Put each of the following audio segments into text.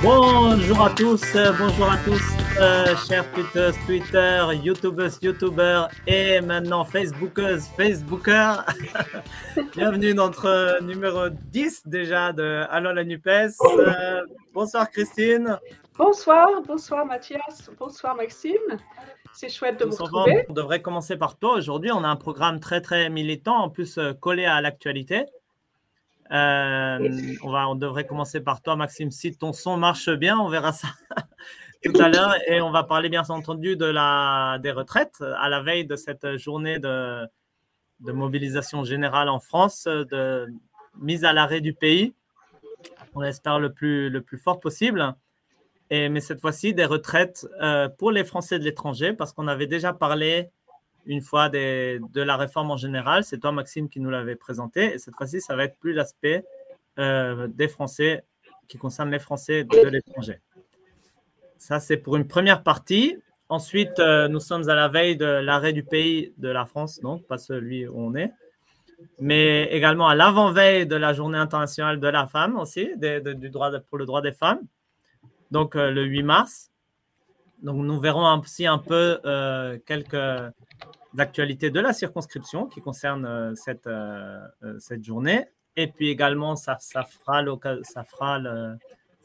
Bonjour à tous, euh, bonjour à tous, euh, chers tweeters, Twitter, YouTubers, YouTubers et maintenant Facebookers, Facebookers. Bienvenue dans notre numéro 10 déjà de Allons la NUPES. Euh, bonsoir Christine. Bonsoir, bonsoir Mathias, bonsoir Maxime. C'est chouette de vous retrouver. On devrait commencer par toi. Aujourd'hui, on a un programme très très militant, en plus collé à l'actualité. Euh, on, va, on devrait commencer par toi, Maxime. Si ton son marche bien, on verra ça tout à l'heure. Et on va parler bien entendu de la, des retraites à la veille de cette journée de, de mobilisation générale en France, de mise à l'arrêt du pays. On espère le plus, le plus fort possible. Et, mais cette fois-ci, des retraites euh, pour les Français de l'étranger, parce qu'on avait déjà parlé une fois de la réforme en général. C'est toi, Maxime, qui nous l'avait présenté. Et cette fois-ci, ça va être plus l'aspect euh, des Français qui concerne les Français de l'étranger. Ça, c'est pour une première partie. Ensuite, euh, nous sommes à la veille de l'arrêt du pays de la France, donc pas celui où on est, mais également à l'avant-veille de la journée internationale de la femme aussi, du droit pour le droit des femmes, donc euh, le 8 mars. Donc nous verrons aussi un peu quelques d'actualité de la circonscription qui concerne euh, cette, euh, euh, cette journée. Et puis également, ça, ça fera, ça fera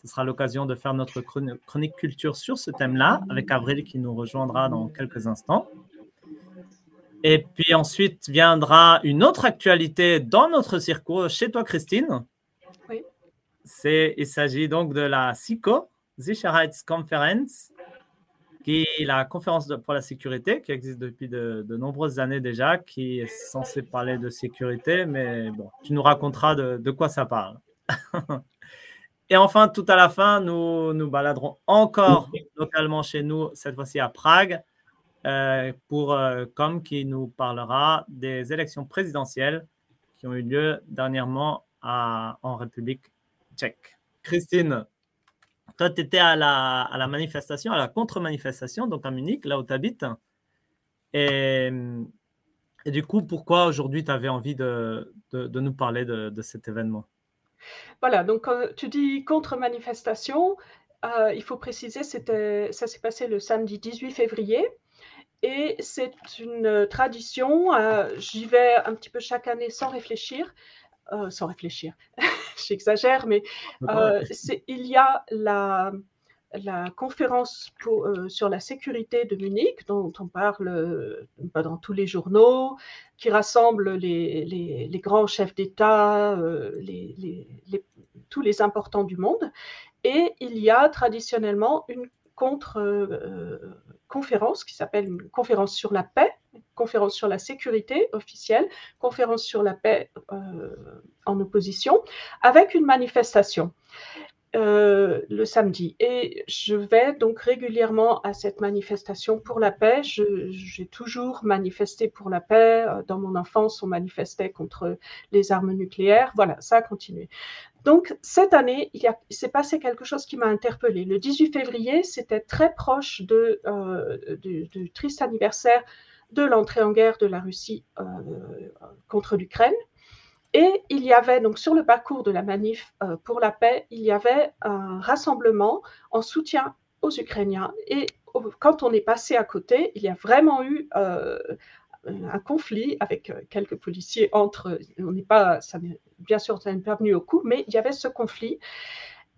ce sera l'occasion de faire notre chronique culture sur ce thème-là, avec Avril qui nous rejoindra dans quelques instants. Et puis ensuite viendra une autre actualité dans notre circuit, chez toi, Christine. Oui. Il s'agit donc de la SICO, Sicherheitskonferenz, qui est la conférence pour la sécurité, qui existe depuis de, nombreuses années déjà, qui est censée parler de sécurité, mais bon, tu nous raconteras de, quoi ça parle. Et enfin, tout à la fin, nous nous baladerons encore localement chez nous, cette fois-ci à Prague, euh, pour euh, comme qui nous parlera des élections présidentielles qui ont eu lieu dernièrement à, en République tchèque. Christine, toi, tu étais à la, manifestation, à la contre-manifestation, donc à Munich, là où tu habites. Et, du coup, pourquoi aujourd'hui tu avais envie de, nous parler de, cet événement? Voilà, donc quand tu dis contre-manifestation, euh, il faut préciser, ça s'est passé le samedi 18 février. Et c'est une tradition, euh, j'y vais un petit peu chaque année sans réfléchir, euh, sans réfléchir, j'exagère, mais euh, il y a la, la conférence euh, sur la sécurité de Munich, dont on parle dans tous les journaux, qui rassemble les, les, grands chefs d'État, les, tous les importants du monde. Et il y a traditionnellement une contre-conférence qui s'appelle une conférence sur la paix, conférence sur la sécurité officielle, conférence sur la paix euh, en opposition, avec une manifestation. Euh, le samedi. Et je vais donc régulièrement à cette manifestation pour la paix. J'ai toujours manifesté pour la paix. Euh, dans mon enfance, on manifestait contre les armes nucléaires. Voilà, ça a continué. Donc, cette année, il, s'est passé quelque chose qui m'a interpellée. Le 18 février, c'était très proche du triste anniversaire de l'entrée en guerre de la Russie euh, contre l'Ukraine. Et il y avait donc sur le parcours de la manif euh, pour la paix, il y avait un rassemblement en soutien aux Ukrainiens. Et quand on est passé à côté, il y a vraiment eu euh, un conflit avec quelques policiers entre. On n'est pas, ça bien sûr, ça n'est pas venu au coup, mais il y avait ce conflit.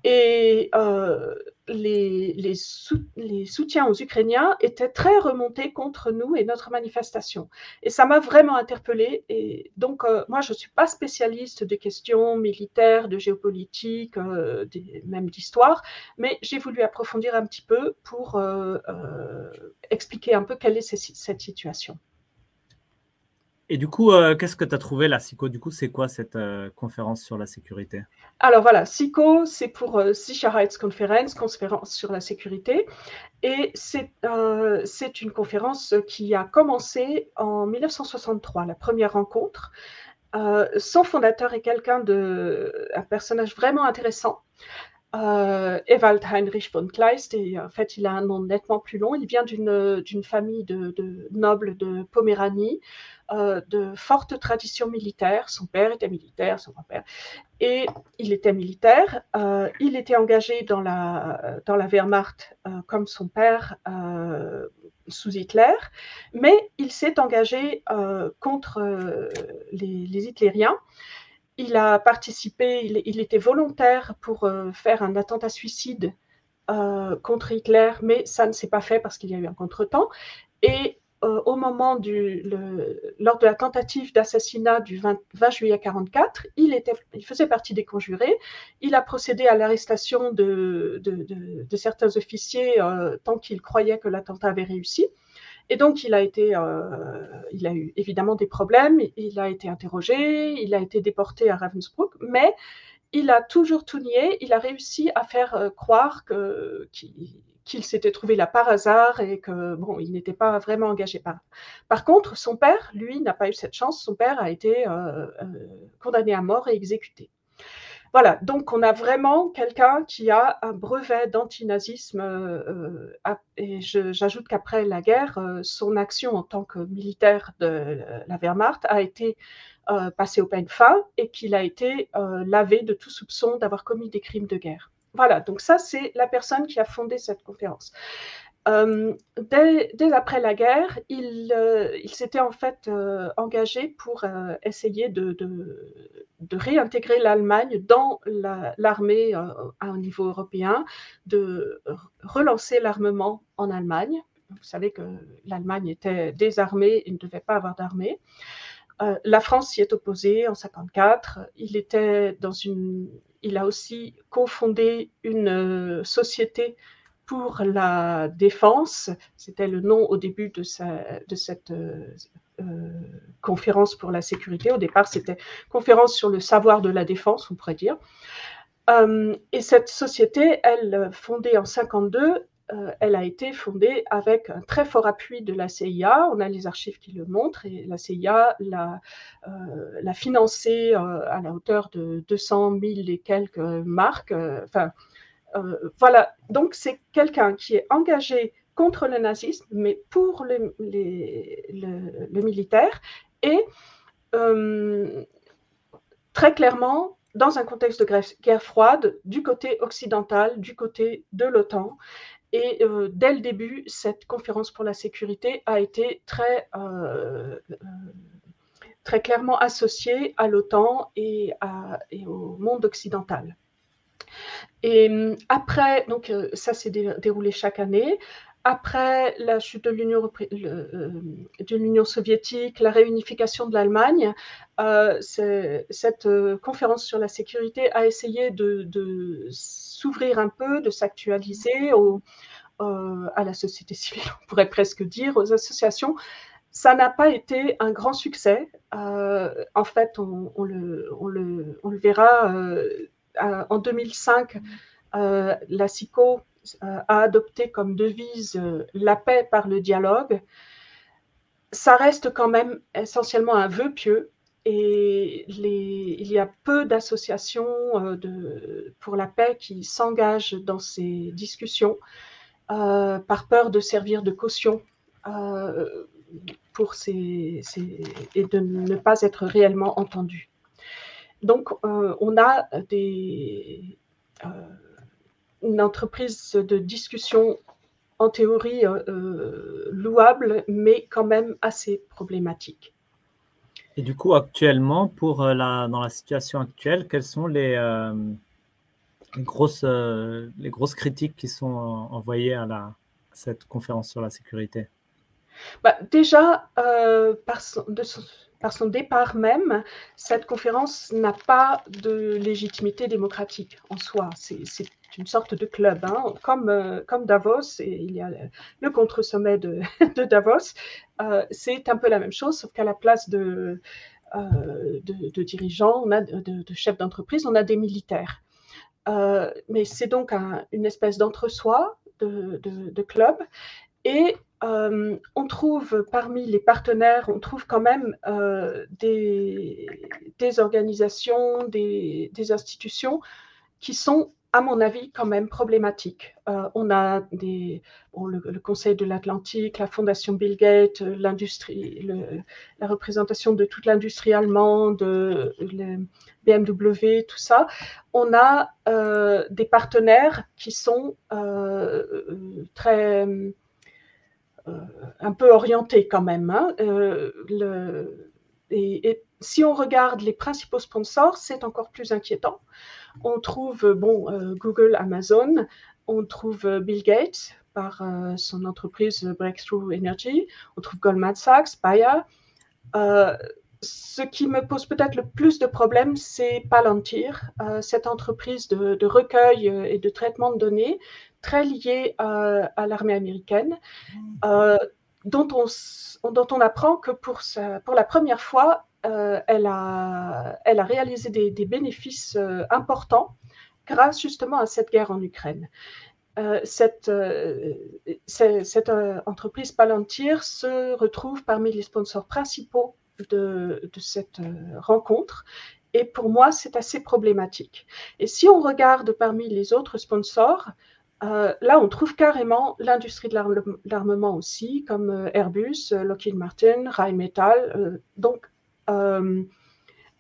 Et euh, les, soutiens aux Ukrainiens étaient très remontés contre nous et notre manifestation. Et ça m'a vraiment interpellée. Et donc, euh, moi, je ne suis pas spécialiste des questions militaires, de géopolitique, euh, même d'histoire, mais j'ai voulu approfondir un petit peu pour expliquer un peu quelle est cette situation. Et du coup, euh, qu'est-ce que tu as trouvé là, SICO? Du coup, c'est quoi cette euh, conférence sur la sécurité? Alors voilà, SICO, c'est pour euh, Sicherheitskonferenz, conférence sur la sécurité. Et c'est une conférence qui a commencé en 1963, la première rencontre. son fondateur est quelqu'un de, un personnage vraiment intéressant. Euh, Ewald Heinrich von Kleist, et en fait, il a un nom nettement plus long. Il vient d'une famille de, de, nobles de Poméranie, euh, de fortes traditions militaires. Son père était militaire, son grand-père, et il était militaire. Euh, il était engagé dans la, dans la Wehrmacht comme son père sous Hitler, mais il s'est engagé contre les, les hitlériens il a participé, il, était volontaire pour euh, faire un attentat suicide euh, contre Hitler, mais ça ne s'est pas fait parce qu'il y a eu un contretemps. Et euh, au moment du, lors de la tentative d'assassinat du 20, 20 juillet 44, il, il faisait partie des conjurés. Il a procédé à l'arrestation de, certains officiers tant qu'il croyait que l'attentat avait réussi. Et donc, il a été, euh, eu évidemment des problèmes. Il a été interrogé, il a été déporté à Ravensbrück, mais il a toujours tout nié. Il a réussi à faire euh, croire qu'il s'était trouvé là par hasard et que bon, il n'était pas vraiment engagé par. Par contre, son père, lui, n'a pas eu cette chance. Son père a été euh, condamné à mort et exécuté. Voilà, donc on a vraiment quelqu'un qui a un brevet d'antinazisme. Euh, et j'ajoute qu'après la guerre, euh, son action en tant que militaire de la Wehrmacht a été euh, passée au peigne fin et qu'il a été euh, lavé de tout soupçon d'avoir commis des crimes de guerre. Voilà, donc ça c'est la personne qui a fondé cette conférence. Euh, dès, dès, après la guerre, il, euh, il s'était en fait euh, engagé pour essayer de, réintégrer l'Allemagne dans l'armée la, à un niveau européen, de relancer l'armement en Allemagne. Vous savez que l'Allemagne était désarmée et ne devait pas avoir d'armée. La France s'y est opposée en 54. Il était dans une, il a aussi cofondé une société pour la défense. C'était le nom au début de, cette euh, conférence pour la sécurité. Au départ, c'était conférence sur le savoir de la défense, on pourrait dire. Euh, et cette société, elle, fondée en 52, euh, elle a été fondée avec un très fort appui de la CIA. On a les archives qui le montrent et la CIA l'a, euh, financée euh, à la hauteur de 200 000 et quelques marques. Enfin, euh, voilà, donc c'est quelqu'un qui est engagé contre le nazisme, mais pour le, militaire, et euh, très clairement dans un contexte de guerre froide, du côté occidental, du côté de l'OTAN. Et euh, dès le début, cette conférence pour la sécurité a été très, clairement associée à l'OTAN et, au monde occidental. Et hum, après, donc euh, ça s'est déroulé chaque année. Après la chute de l'Union, euh, soviétique, la réunification de l'Allemagne, euh, cette conférence sur la sécurité a essayé de, s'ouvrir un peu, de s'actualiser à la société civile, on pourrait presque dire, aux associations. Ça n'a pas été un grand succès. En fait, on, le, verra en 2005, euh, la SICO euh, a adopté comme devise la paix par le dialogue. Ça reste quand même essentiellement un vœu pieux et il y a peu d'associations euh, pour la paix qui s'engagent dans ces discussions euh, par peur de servir de caution euh, pour ces, et de ne pas être réellement entendus. Donc, euh, on a des, euh, une entreprise de discussion en théorie euh, louable, mais quand même assez problématique. Et du coup, actuellement, pour la, dans la situation actuelle, quelles sont les, les grosses, les grosses critiques qui sont envoyées à, la, à cette conférence sur la sécurité? Bah, Déjà, par de par son départ même, cette conférence n'a pas de légitimité démocratique en soi. C'est une sorte de club, hein. comme, euh, comme Davos, et il y a le, contre-sommet de, Davos. Euh, c'est un peu la même chose, sauf qu'à la place de, euh, de, dirigeants, on a de, chefs d'entreprise, on a des militaires. Mais c'est donc un, une espèce d'entre-soi de, de, club. Et euh, on trouve parmi les partenaires, on trouve quand même euh, des, organisations, des, institutions qui sont à mon avis, quand même problématique. Euh, on a le, Conseil de l'Atlantique, la Fondation Bill Gates, la représentation de toute l'industrie allemande, le BMW, tout ça. On a des partenaires qui sont très un peu orientés quand même. Hein. Le, et, si on regarde les principaux sponsors, c'est encore plus inquiétant. On trouve bon, euh, Google, Amazon, on trouve euh, Bill Gates par euh, son entreprise Breakthrough Energy, on trouve Goldman Sachs, Bayer. Ce qui me pose peut-être le plus de problèmes, c'est Palantir, cette entreprise de, recueil et de traitement de données très liée à l'armée américaine, dont on, dont on apprend que pour, pour la première fois, euh, elle, a, elle, a, réalisé des, bénéfices euh, importants grâce justement à cette guerre en Ukraine. Euh, cette, cette entreprise Palantir se retrouve parmi les sponsors principaux de, de cette rencontre. Et pour moi, c'est assez problématique. Et si on regarde parmi les autres sponsors, là, on trouve carrément l'industrie de l'armement aussi, comme Airbus, Lockheed Martin, Rheinmetall. donc, euh,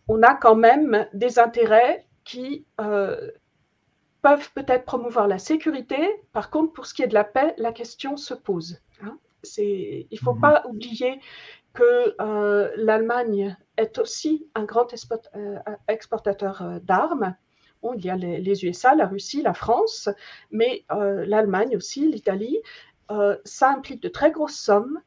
on a quand même des intérêts qui euh, peuvent peut-être promouvoir la sécurité. Par contre, pour ce qui est de la paix, la question se pose. Hein. il ne faut mhm. pas oublier que euh, l'Allemagne est aussi un grand exportateur d'armes. il y a les, USA, la Russie, la France, mais l'Allemagne aussi, l'Italie. ça implique de très grosses sommes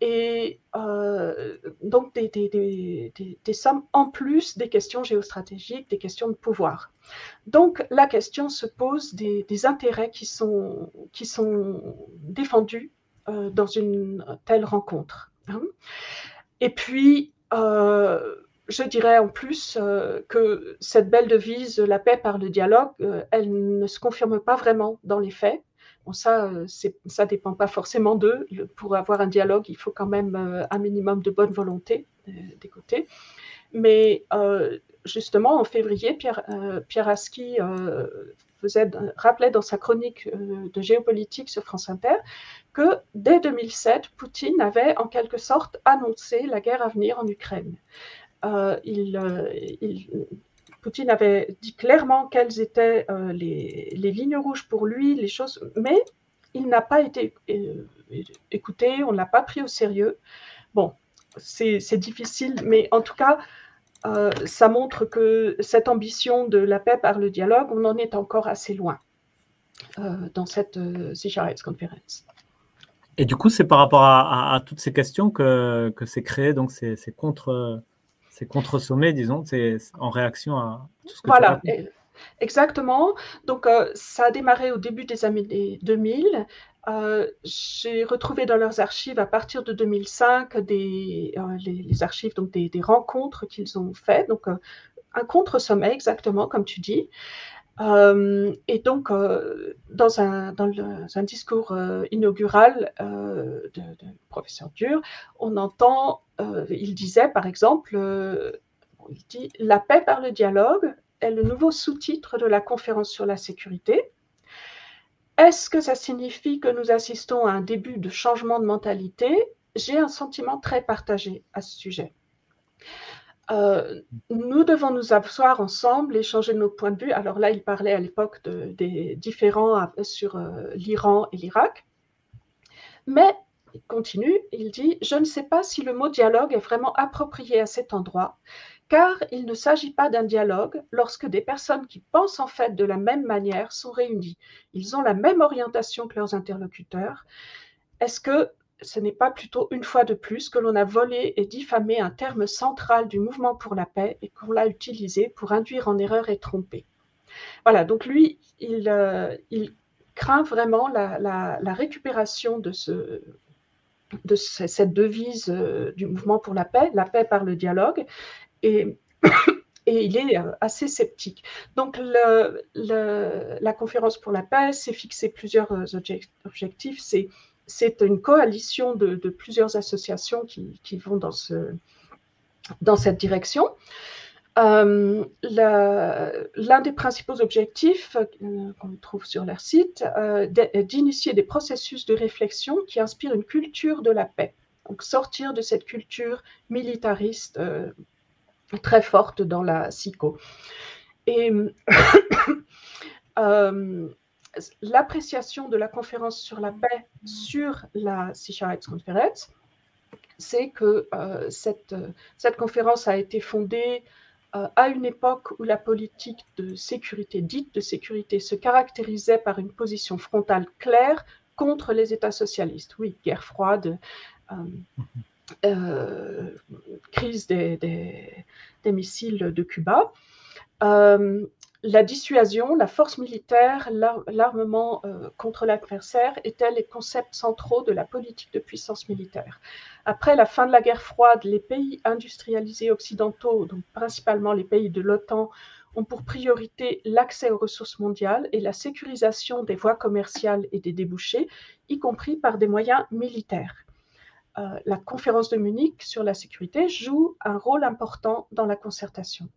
et euh, donc des, des, sommes en plus des questions géostratégiques, des questions de pouvoir. Donc la question se pose des, intérêts qui sont, qui sont défendus euh, dans une telle rencontre. Hein. Et puis, euh, je dirais en plus que cette belle devise, la paix par le dialogue, elle ne se confirme pas vraiment dans les faits. Bon, ça, euh, ça ne dépend pas forcément d'eux. Pour avoir un dialogue, il faut quand même euh, un minimum de bonne volonté euh, des côtés. Mais justement, en février, Pierre, Pierre Aski rappelait dans sa chronique de géopolitique sur France Inter que dès 2007, Poutine avait en quelque sorte annoncé la guerre à venir en Ukraine. il, Poutine avait dit clairement quelles étaient euh, les, lignes rouges pour lui, les choses, mais il n'a pas été euh, écouté, on ne l'a pas pris au sérieux. Bon, c'est difficile, mais en tout cas, euh, ça montre que cette ambition de la paix par le dialogue, on en est encore assez loin dans cette euh, Conference. Et du coup, c'est par rapport à, toutes ces questions que, que c'est créé, donc c'est contre c'est contre-sommé, disons, c'est en réaction à tout ce que Voilà, exactement. Donc, euh, ça a démarré au début des années 2000. Euh, j'ai retrouvé dans leurs archives à partir de 2005 des, euh, les, archives donc des, rencontres qu'ils ont faites. Donc, un contre-sommet, exactement comme tu dis. et donc, dans, un, discours inaugural de, professeur Dur, on entend euh, il disait par exemple, euh, il dit La paix par le dialogue est le nouveau sous-titre de la conférence sur la sécurité. Est-ce que ça signifie que nous assistons à un début de changement de mentalité? J'ai un sentiment très partagé à ce sujet. Euh, nous devons nous asseoir ensemble, échanger nos points de vue. Alors là, il parlait à l'époque des différents sur l'Iran et l'Irak. Mais il continue, il dit Je ne sais pas si le mot dialogue est vraiment approprié à cet endroit, car il ne s'agit pas d'un dialogue lorsque des personnes qui pensent en fait de la même manière sont réunies. Ils ont la même orientation que leurs interlocuteurs. Est-ce que ce n'est pas plutôt une fois de plus que l'on a volé et diffamé un terme central du mouvement pour la paix et qu'on l'a utilisé pour induire en erreur et tromper? Voilà, donc lui, il, euh, craint vraiment la récupération de ce de cette devise euh, du mouvement pour la paix, la paix par le dialogue, et, il est euh, assez sceptique. Donc la conférence pour la paix s'est fixé plusieurs euh, objectifs. C'est une coalition de, plusieurs associations qui, vont dans, ce, dans cette direction. Euh, l'un des principaux objectifs qu'on trouve sur leur site est d'initier des processus de réflexion qui inspirent une culture de la paix. Donc sortir de cette culture militariste très forte dans la psycho. Et l'appréciation de la conférence sur la paix sur la Sicherheitskonferenz, c'est que euh, cette, cette, conférence a été fondée euh, à une époque où la politique de sécurité, dite de sécurité, se caractérisait par une position frontale claire contre les États socialistes. Oui, guerre froide, euh, crise des, missiles de Cuba la dissuasion, la force militaire, l'armement euh, contre l'adversaire étaient les concepts centraux de la politique de puissance militaire. Après la fin de la guerre froide, les pays industrialisés occidentaux, donc principalement les pays de l'OTAN, ont pour priorité l'accès aux ressources mondiales et la sécurisation des voies commerciales et des débouchés, y compris par des moyens militaires. Euh, la conférence de Munich sur la sécurité joue un rôle important dans la concertation.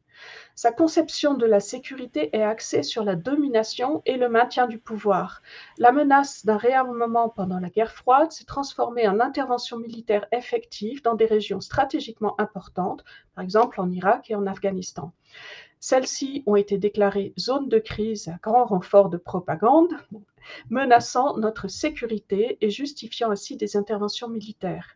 Sa conception de la sécurité est axée sur la domination et le maintien du pouvoir. La menace d'un réarmement pendant la guerre froide s'est transformée en intervention militaire effective dans des régions stratégiquement importantes, par exemple en Irak et en Afghanistan. Celles-ci ont été déclarées zones de crise à grand renfort de propagande, menaçant notre sécurité et justifiant ainsi des interventions militaires.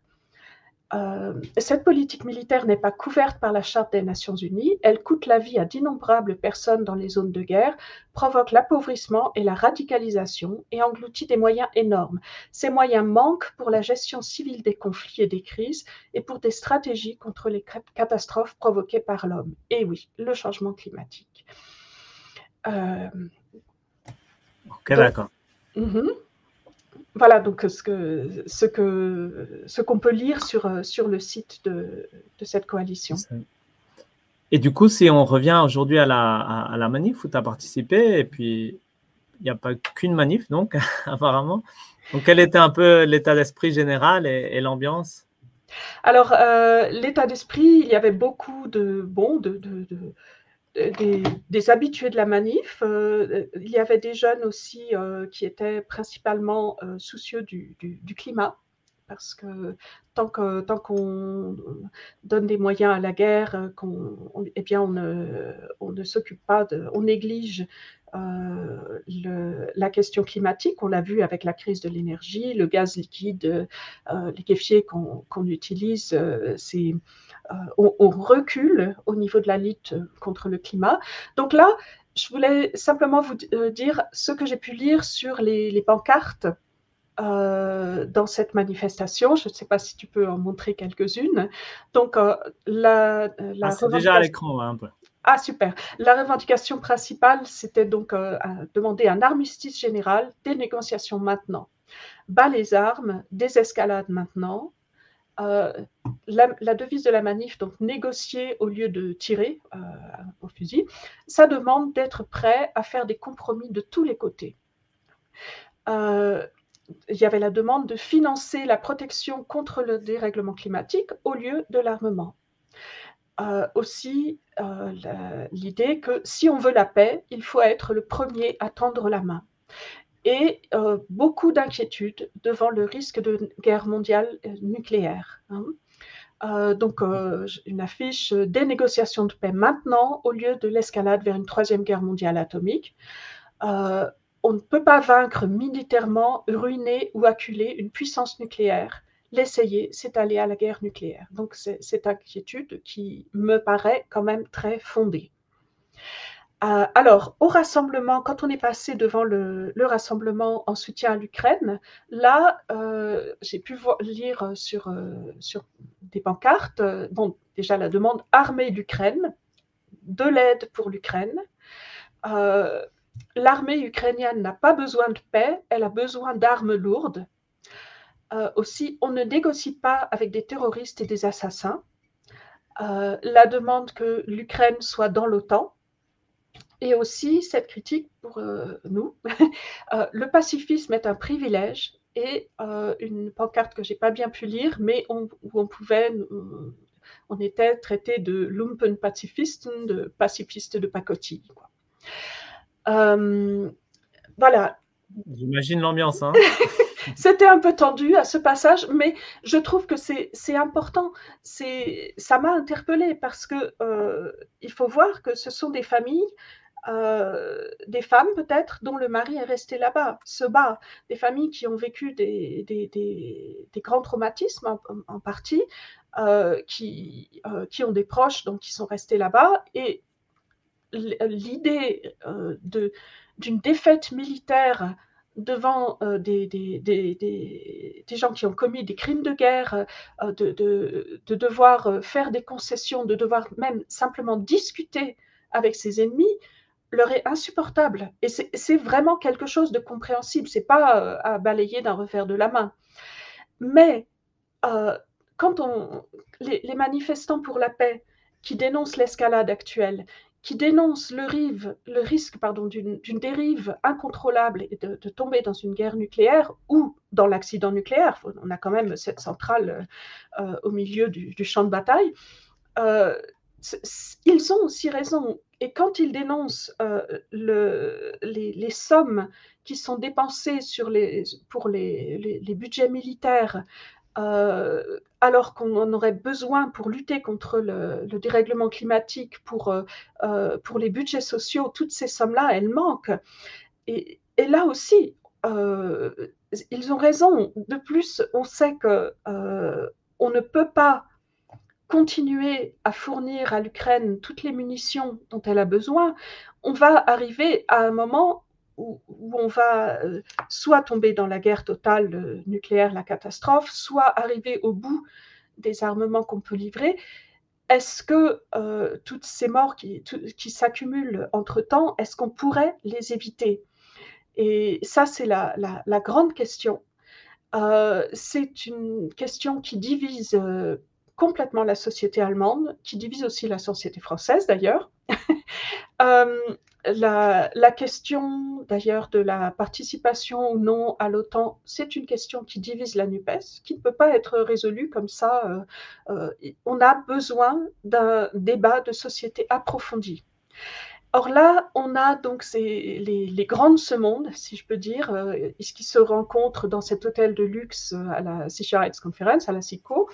Euh, cette politique militaire n'est pas couverte par la Charte des Nations Unies. Elle coûte la vie à d'innombrables personnes dans les zones de guerre, provoque l'appauvrissement et la radicalisation et engloutit des moyens énormes. Ces moyens manquent pour la gestion civile des conflits et des crises et pour des stratégies contre les catastrophes provoquées par l'homme. Et oui, le changement climatique. Euh, ok, d'accord. Mhm voilà donc ce que ce que ce qu'on peut lire sur sur le site de, de cette coalition. Et du coup, si on revient aujourd'hui à la, à, la manif où tu as participé, et puis il n'y a pas qu'une manif, donc apparemment. Donc, quel était un peu l'état d'esprit général et, l'ambiance? Alors, euh, l'état d'esprit, il y avait beaucoup de bon, de, de, des, habitués de la manif. Euh, il y avait des jeunes aussi euh, qui étaient principalement euh, soucieux du, climat, parce que tant qu'on donne des moyens à la guerre, qu'on, eh bien on ne, on s'occupe pas, on néglige la question climatique. On l'a vu avec la crise de l'énergie, le gaz liquide liquéfié qu'on, qu'on utilise, c'est euh, on, recule au niveau de la lutte contre le climat. Donc là, je voulais simplement vous euh, dire ce que j'ai pu lire sur les, pancartes euh, dans cette manifestation. Je ne sais pas si tu peux en montrer quelques-unes. Donc, la, la ah, déjà à l'écran un peu. Ah, super. La revendication principale, c'était donc demander un armistice général, des négociations maintenant. Bas les armes, désescalade maintenant, euh, la, devise de la manif, donc négocier au lieu de tirer euh, au fusil, ça demande d'être prêt à faire des compromis de tous les côtés. Euh, il y avait la demande de financer la protection contre le dérèglement climatique au lieu de l'armement. aussi l'idée que si on veut la paix, il faut être le premier à tendre la main et euh, beaucoup d'inquiétudes devant le risque de guerre mondiale euh, nucléaire. Hein. Euh, donc, une affiche des négociations de paix maintenant au lieu de l'escalade vers une troisième guerre mondiale atomique. on ne peut pas vaincre militairement, ruiner ou acculer une puissance nucléaire. L'essayer, c'est aller à la guerre nucléaire. Donc, c'est cette inquiétude qui me paraît quand même très fondée. Euh, alors, au rassemblement, quand on est passé devant le, rassemblement en soutien à l'Ukraine, là, euh, j'ai pu lire sur, euh, sur des pancartes, déjà la demande armée l'Ukraine, de l'aide pour l'Ukraine. L'armée ukrainienne n'a pas besoin de paix, elle a besoin d'armes lourdes. aussi, on ne négocie pas avec des terroristes et des assassins. la demande que l'Ukraine soit dans l'OTAN, et aussi cette critique pour euh, nous. Euh, le pacifisme est un privilège et euh, une pancarte que j'ai pas bien pu lire, mais où on pouvait On était traité de Lumpenpazifisten, de pacifistes de pacotille. Voilà. J'imagine l'ambiance. Hein. C'était un peu tendu à ce passage, mais je trouve que c'est important. Ça m'a interpellée parce que euh, il faut voir que ce sont des familles euh, des femmes peut-être dont le mari est resté là-bas, se bat, des familles qui ont vécu des, grands traumatismes en, partie, euh, qui, qui ont des proches donc qui sont restés là-bas. Et l'idée d'une défaite militaire devant euh, des, des, des, des, gens qui ont commis des crimes de guerre, euh, de, de, de, devoir euh, faire des concessions, de devoir même simplement discuter avec ses ennemis, leur est insupportable. Et c'est vraiment quelque chose de compréhensible. C'est pas à balayer d'un revers de la main. Mais quand on, les, manifestants pour la paix qui dénoncent l'escalade actuelle, qui dénonce le, le risque d'une dérive incontrôlable et de, tomber dans une guerre nucléaire ou dans l'accident nucléaire. On a quand même cette centrale euh, au milieu du, champ de bataille. Euh, ils ont aussi raison. Et quand ils dénoncent euh, le, les, sommes qui sont dépensées pour les, budgets militaires euh, alors qu'on en aurait besoin pour lutter contre le, dérèglement climatique, pour, euh, euh, pour les budgets sociaux, toutes ces sommes-là, elles manquent. Et, là aussi, ils ont raison. De plus, on sait que on ne peut pas continuer à fournir à l'Ukraine toutes les munitions dont elle a besoin. On va arriver à un moment où, on va euh, soit tomber dans la guerre totale euh, nucléaire, la catastrophe, soit arriver au bout des armements qu'on peut livrer. Est-ce que euh, toutes ces morts qui, s'accumulent entre-temps, est-ce qu'on pourrait les éviter? Et ça, c'est la, grande question. c'est une question qui divise complètement la société allemande, qui divise aussi la société française d'ailleurs. La, question d'ailleurs de la participation ou non à l'OTAN, c'est une question qui divise la NUPES, qui ne peut pas être résolue comme ça. Euh, euh, on a besoin d'un débat de société approfondi. Or là, on a donc les, grandes semondes, si je peux dire, euh, qui se rencontrent dans cet hôtel de luxe à la Sicherheitskonferenz, à la SICO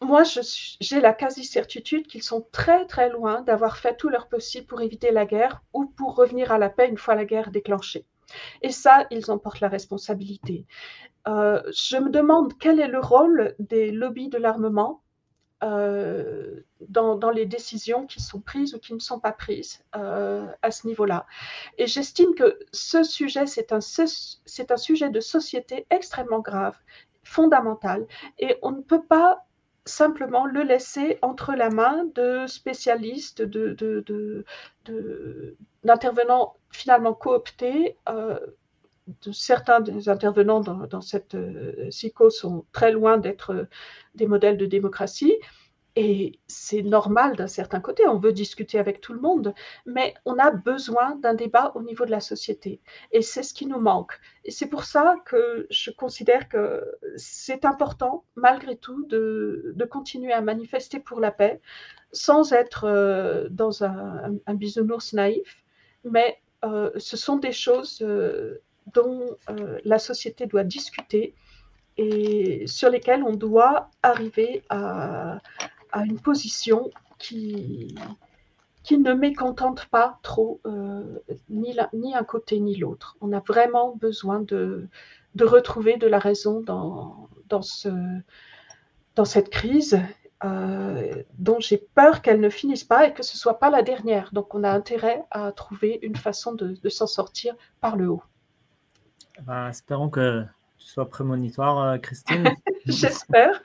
moi, j'ai la quasi-certitude qu'ils sont très très loin d'avoir fait tout leur possible pour éviter la guerre ou pour revenir à la paix une fois la guerre déclenchée. Et ça, ils en portent la responsabilité. Euh, je me demande quel est le rôle des lobbies de l'armement euh, dans, les décisions qui sont prises ou qui ne sont pas prises euh, à ce niveau-là. Et j'estime que ce sujet, c'est un sujet de société extrêmement grave, fondamental, et on ne peut pas simplement le laisser entre la main de spécialistes, d'intervenants de, finalement cooptés. Euh, certains des intervenants dans, cette euh, sont très loin d'être des modèles de démocratie. Et c'est normal d'un certain côté, on veut discuter avec tout le monde, mais on a besoin d'un débat au niveau de la société. Et c'est ce qui nous manque. Et c'est pour ça que je considère que c'est important, malgré tout, de, continuer à manifester pour la paix, sans être euh, dans un, bisounours naïf, mais euh, ce sont des choses euh, dont la société doit discuter et sur lesquelles on doit arriver à, à une position qui, qui ne mécontente pas trop euh, ni, ni un côté ni l'autre. On a vraiment besoin de, de retrouver de la raison dans, dans, ce, dans cette crise euh, dont j'ai peur qu'elle ne finisse pas et que ce ne soit pas la dernière. Donc on a intérêt à trouver une façon de, s'en sortir par le haut. Eh ben, espérons que sois prémonitoire, euh, Christine. J'espère.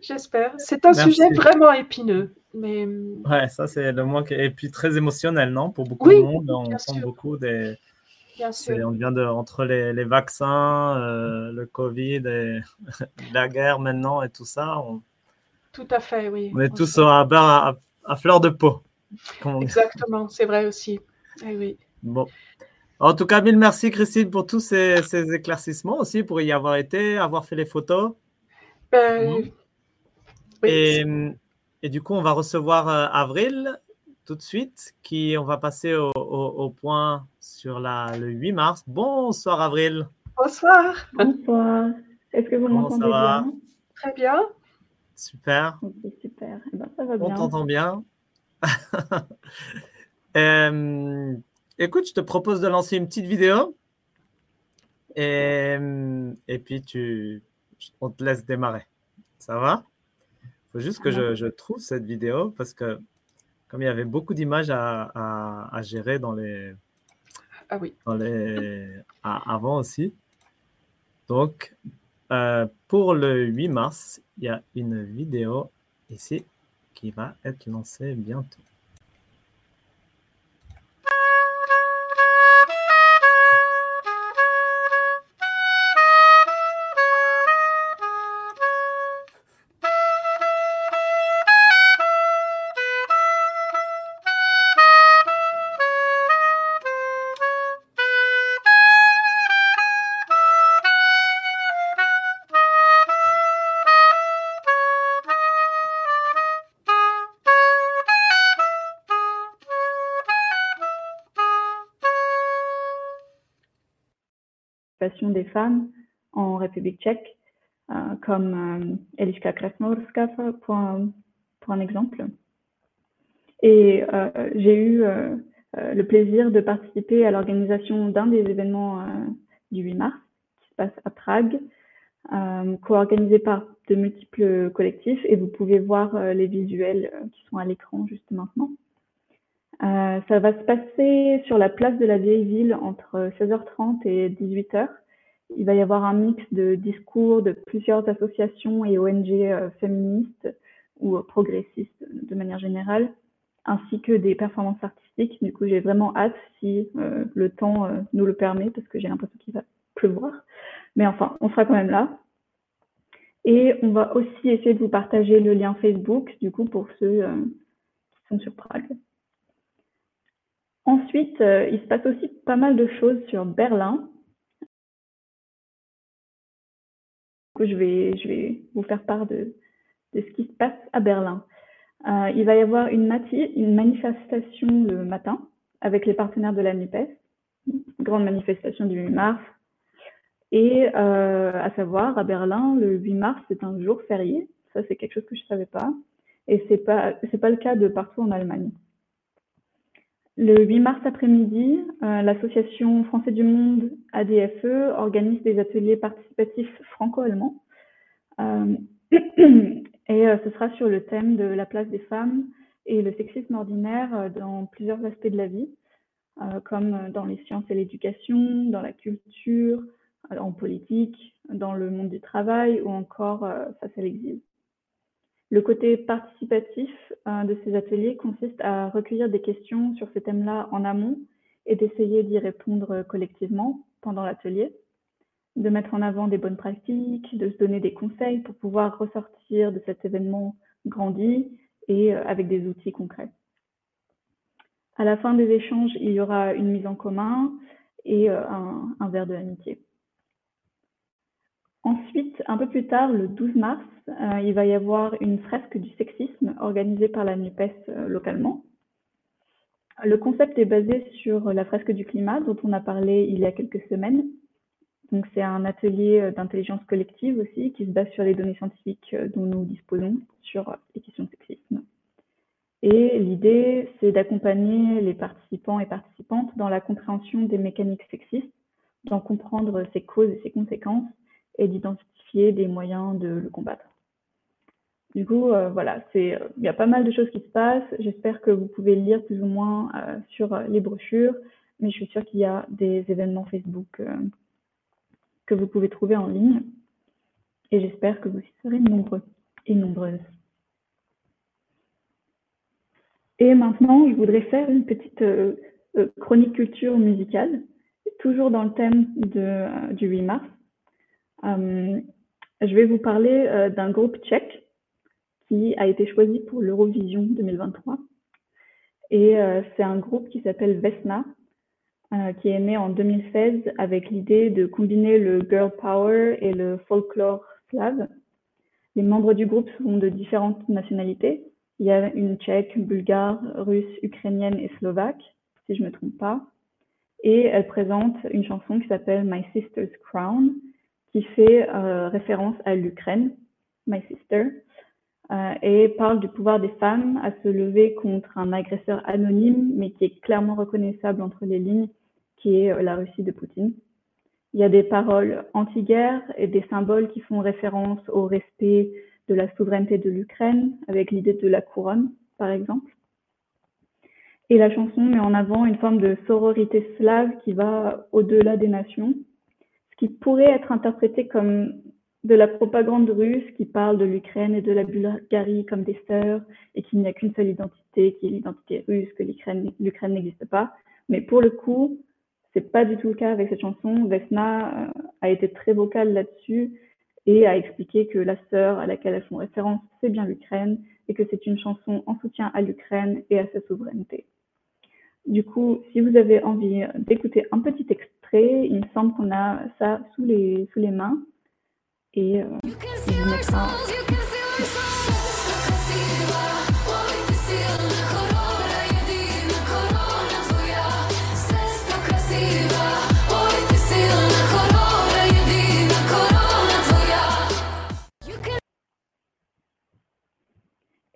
J'espère. C'est un sujet vraiment épineux. Mais... Ouais, ça c'est le moins. Et puis très émotionnel, non Pour beaucoup de monde, on sent beaucoup des. Bien sûr. On vient de entre les, les vaccins, euh, le Covid, et la guerre maintenant et tout ça. Tout à fait, oui. On est tous à, à, à, fleur de peau. Exactement, c'est vrai aussi. Eh oui. Bon. En tout cas, mille merci Christine pour tous ces, ces éclaircissements aussi, pour y avoir été, avoir fait les photos. Ben, Et, et, du coup, on va recevoir Avril tout de suite, qui on va passer au, au, point sur la, le 8 mars. Bonsoir Avril. Bonsoir. Bonsoir. Est-ce que vous m'entendez bien? Très bien. Super. super. Eh ben, ça va bien. On t'entend bien. euh, écoute, je te propose de lancer une petite vidéo. Et, et puis, tu, on te laisse démarrer. Ça va? Il faut juste que je, je, trouve cette vidéo parce que comme il y avait beaucoup d'images à, gérer dans les, ah oui. dans les avant aussi. Donc, euh, pour le 8 mars, il y a une vidéo ici qui va être lancée bientôt. Des femmes en République tchèque, euh, comme euh, Eliška Krasnorska pour, un exemple. Et euh, j'ai eu le plaisir de participer à l'organisation d'un des événements du 8 mars, qui se passe à Prague, co-organisé par de multiples collectifs, et vous pouvez voir les visuels qui sont à l'écran juste maintenant. Ça va se passer sur la place de la vieille ville entre 16h30 et 18h il va y avoir un mix de discours de plusieurs associations et ONG euh, féministes ou progressistes de manière générale, ainsi que des performances artistiques. Du coup, j'ai vraiment hâte si euh, le temps euh, nous le permet, parce que j'ai l'impression qu'il va pleuvoir. Mais enfin, on sera quand même là. Et on va aussi essayer de vous partager le lien Facebook, du coup, pour ceux qui sont sur Prague. Ensuite, il se passe aussi pas mal de choses sur Berlin. je vais, vous faire part de, ce qui se passe à Berlin. Euh, il va y avoir une, manifestation le matin avec les partenaires de la NUPES, grande manifestation du 8 mars. Et euh, à savoir, à Berlin, le 8 mars, c'est un jour férié. Ça, c'est quelque chose que je ne savais pas. Et ce n'est pas le cas de partout en Allemagne. Le 8 mars après-midi, euh, l'association Français du Monde ADFE organise des ateliers participatifs franco-allemands. Euh, et euh, ce sera sur le thème de la place des femmes et le sexisme ordinaire dans plusieurs aspects de la vie, comme dans les sciences et l'éducation, dans la culture, en politique, dans le monde du travail ou encore face à l'exil. Le côté participatif euh, de ces ateliers consiste à recueillir des questions sur ces thèmes-là en amont et d'essayer d'y répondre collectivement pendant l'atelier, de mettre en avant des bonnes pratiques, de se donner des conseils pour pouvoir ressortir de cet événement grandi et euh, avec des outils concrets. À la fin des échanges, il y aura une mise en commun et euh, un, un verre de l'amitié. Ensuite, un peu plus tard, le 12 mars, euh, il va y avoir une fresque du sexisme organisée par la NUPES euh, localement. Le concept est basé sur la fresque du climat dont on a parlé il y a quelques semaines. Donc, c'est un atelier euh, d'intelligence collective aussi qui se base sur les données scientifiques dont nous disposons sur les questions de sexisme. Et l'idée, c'est d'accompagner les participants et participantes dans la compréhension des mécaniques sexistes, d'en comprendre ses causes et ses conséquences et d'identifier des moyens de le combattre. Du coup, euh, voilà, euh, il y a pas mal de choses qui se passent. J'espère que vous pouvez lire plus ou moins euh, sur les brochures, mais je suis sûre qu'il y a des événements Facebook que vous pouvez trouver en ligne. Et j'espère que vous y serez nombreux et nombreuses. Et maintenant, je voudrais faire une petite chronique culture musicale, toujours dans le thème du 8 mars. Euh, je vais vous parler euh, d'un groupe tchèque qui a été choisi pour l'Eurovision 2023. Et euh, c'est un groupe qui s'appelle Vesna, qui est né en 2016 avec l'idée de combiner le girl power et le folklore slave. Les membres du groupe sont de différentes nationalités. Il y a une tchèque, bulgare, russe, ukrainienne et slovaque, si je ne me trompe pas. Et elle présente une chanson qui s'appelle My Sister's Crown, qui fait euh, référence à l'Ukraine, My Sister, euh, et parle du pouvoir des femmes à se lever contre un agresseur anonyme, mais qui est clairement reconnaissable entre les lignes, qui est euh, la Russie de Poutine. Il y a des paroles anti-guerre et des symboles qui font référence au respect de la souveraineté de l'Ukraine, avec l'idée de la couronne, par exemple. Et la chanson met en avant une forme de sororité slave qui va au-delà des nations, qui pourrait être interprété comme de la propagande russe qui parle de l'Ukraine et de la Bulgarie comme des sœurs et qu'il n'y a qu'une seule identité, qui est l'identité russe, que l'Ukraine n'existe pas. Mais pour le coup, c'est pas du tout le cas avec cette chanson. Vesna euh, a été très vocale là-dessus et a expliqué que la sœur à laquelle elles font référence, c'est bien l'Ukraine et que c'est une chanson en soutien à l'Ukraine et à sa souveraineté. Du coup, si vous avez envie d'écouter un petit extrait, il me semble qu'on a ça sous les, sous les mains. Et euh, vous mettra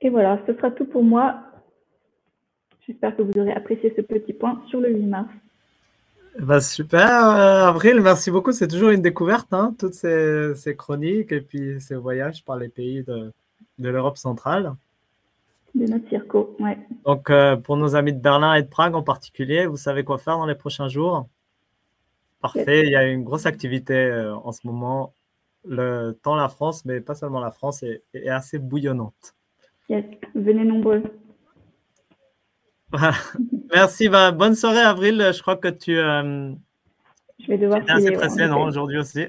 Et voilà, ce sera tout pour moi. J'espère que vous aurez apprécié ce petit point sur le 8 mars. Bah super, euh, Avril, merci beaucoup. C'est toujours une découverte, hein, toutes ces, chroniques et puis ces voyages par les pays de, l'Europe centrale. De notre circo, ouais. Donc, euh, pour nos amis de Berlin et de Prague en particulier, vous savez quoi faire dans les prochains jours? Parfait, il y a une grosse activité euh, en ce moment. Le temps, la France, mais pas seulement la France, est assez bouillonnante. Yes, venez nombreux. Merci, bonne soirée Avril. Je crois que tu euh, Je vais devoir assez pressé non, aujourd'hui aussi?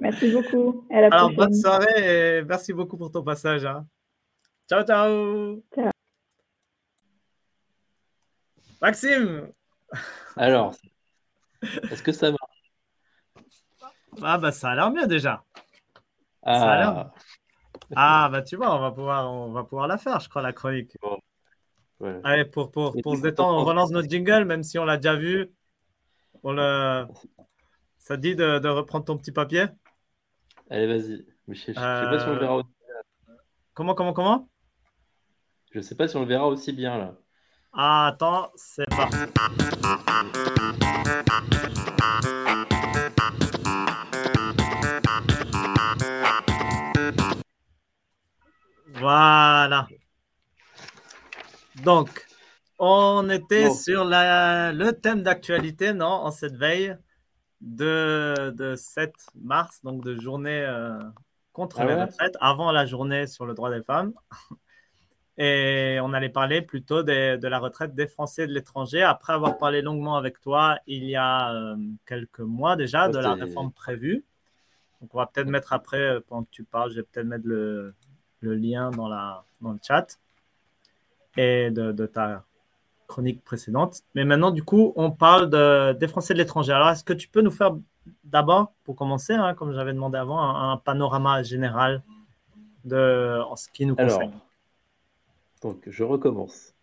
Merci beaucoup. À la Alors, bonne soirée et merci beaucoup pour ton passage. Hein. Ciao, ciao. Ciao. Maxime. Alors, est-ce que ça marche Ah, bah, ça a l'air mieux déjà. Ah. Ça a l'air. Ah. Ah, bah tu vois, on va pouvoir, on va pouvoir la faire, je crois, la chronique. Allez, pour, pour, pour se détendre, on relance notre jingle, même si on l'a déjà vu. On le... Ça te dit de, de, reprendre ton petit papier? Allez, vas-y. Je, sais pas si on le verra aussi bien. Comment, comment, comment? Je sais pas si on le verra aussi bien là. Ah, attends, c'est parti. Voilà. Donc, on était sur le thème d'actualité, non, en cette veille de, 7 mars, donc de journée euh, contre ah les retraites, avant la journée sur le droit des femmes. Et on allait parler plutôt de la retraite des Français de l'étranger, après avoir parlé longuement avec toi il y a euh, quelques mois déjà de la réforme prévue. Donc on va peut-être mettre après, euh, pendant que tu parles, je vais peut-être mettre le, le lien dans, la, dans le chat et de, de, ta chronique précédente. Mais maintenant, du coup, on parle de, des Français de l'étranger. Alors, est-ce que tu peux nous faire d'abord, pour commencer, hein, comme j'avais demandé avant, un, panorama général de en ce qui nous concerne? Alors, donc, je recommence.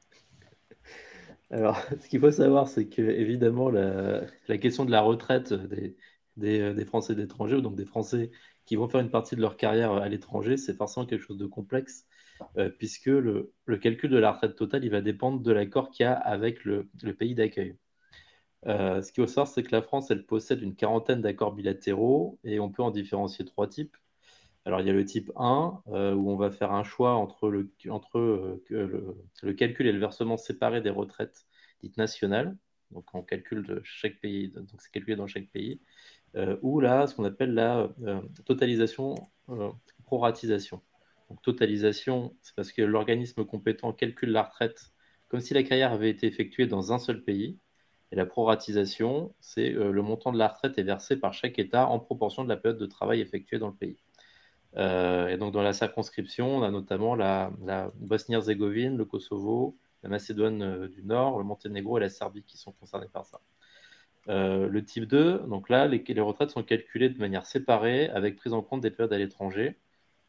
Alors, ce qu'il faut savoir, c'est que évidemment, la, la, question de la retraite des, des, des Français d'étranger, donc des Français qui vont faire une partie de leur carrière à l'étranger, c'est forcément quelque chose de complexe, euh, puisque le, calcul de la retraite totale, il va dépendre de l'accord qu'il y a avec le, pays d'accueil. Euh, ce qu'il faut savoir, c'est que la France, elle possède une quarantaine d'accords bilatéraux, et on peut en différencier trois types. Alors, il y a le type 1, euh, où on va faire un choix entre, le, entre le, calcul et le versement séparé des retraites dites nationales. Donc, on calcule de chaque pays, donc c'est calculé dans chaque pays. Euh, ou là, ce qu'on appelle la euh, totalisation, euh, proratisation. Donc, totalisation, c'est parce que l'organisme compétent calcule la retraite comme si la carrière avait été effectuée dans un seul pays. Et la proratisation, c'est le montant de la retraite est versé par chaque État en proportion de la période de travail effectuée dans le pays. et donc, dans la circonscription, on a notamment la, Bosnie-Herzégovine, le Kosovo, la Macédoine du Nord, le Monténégro et la Serbie qui sont concernés par ça. Euh, le type 2, donc là, les, retraites sont calculées de manière séparée avec prise en compte des périodes à l'étranger.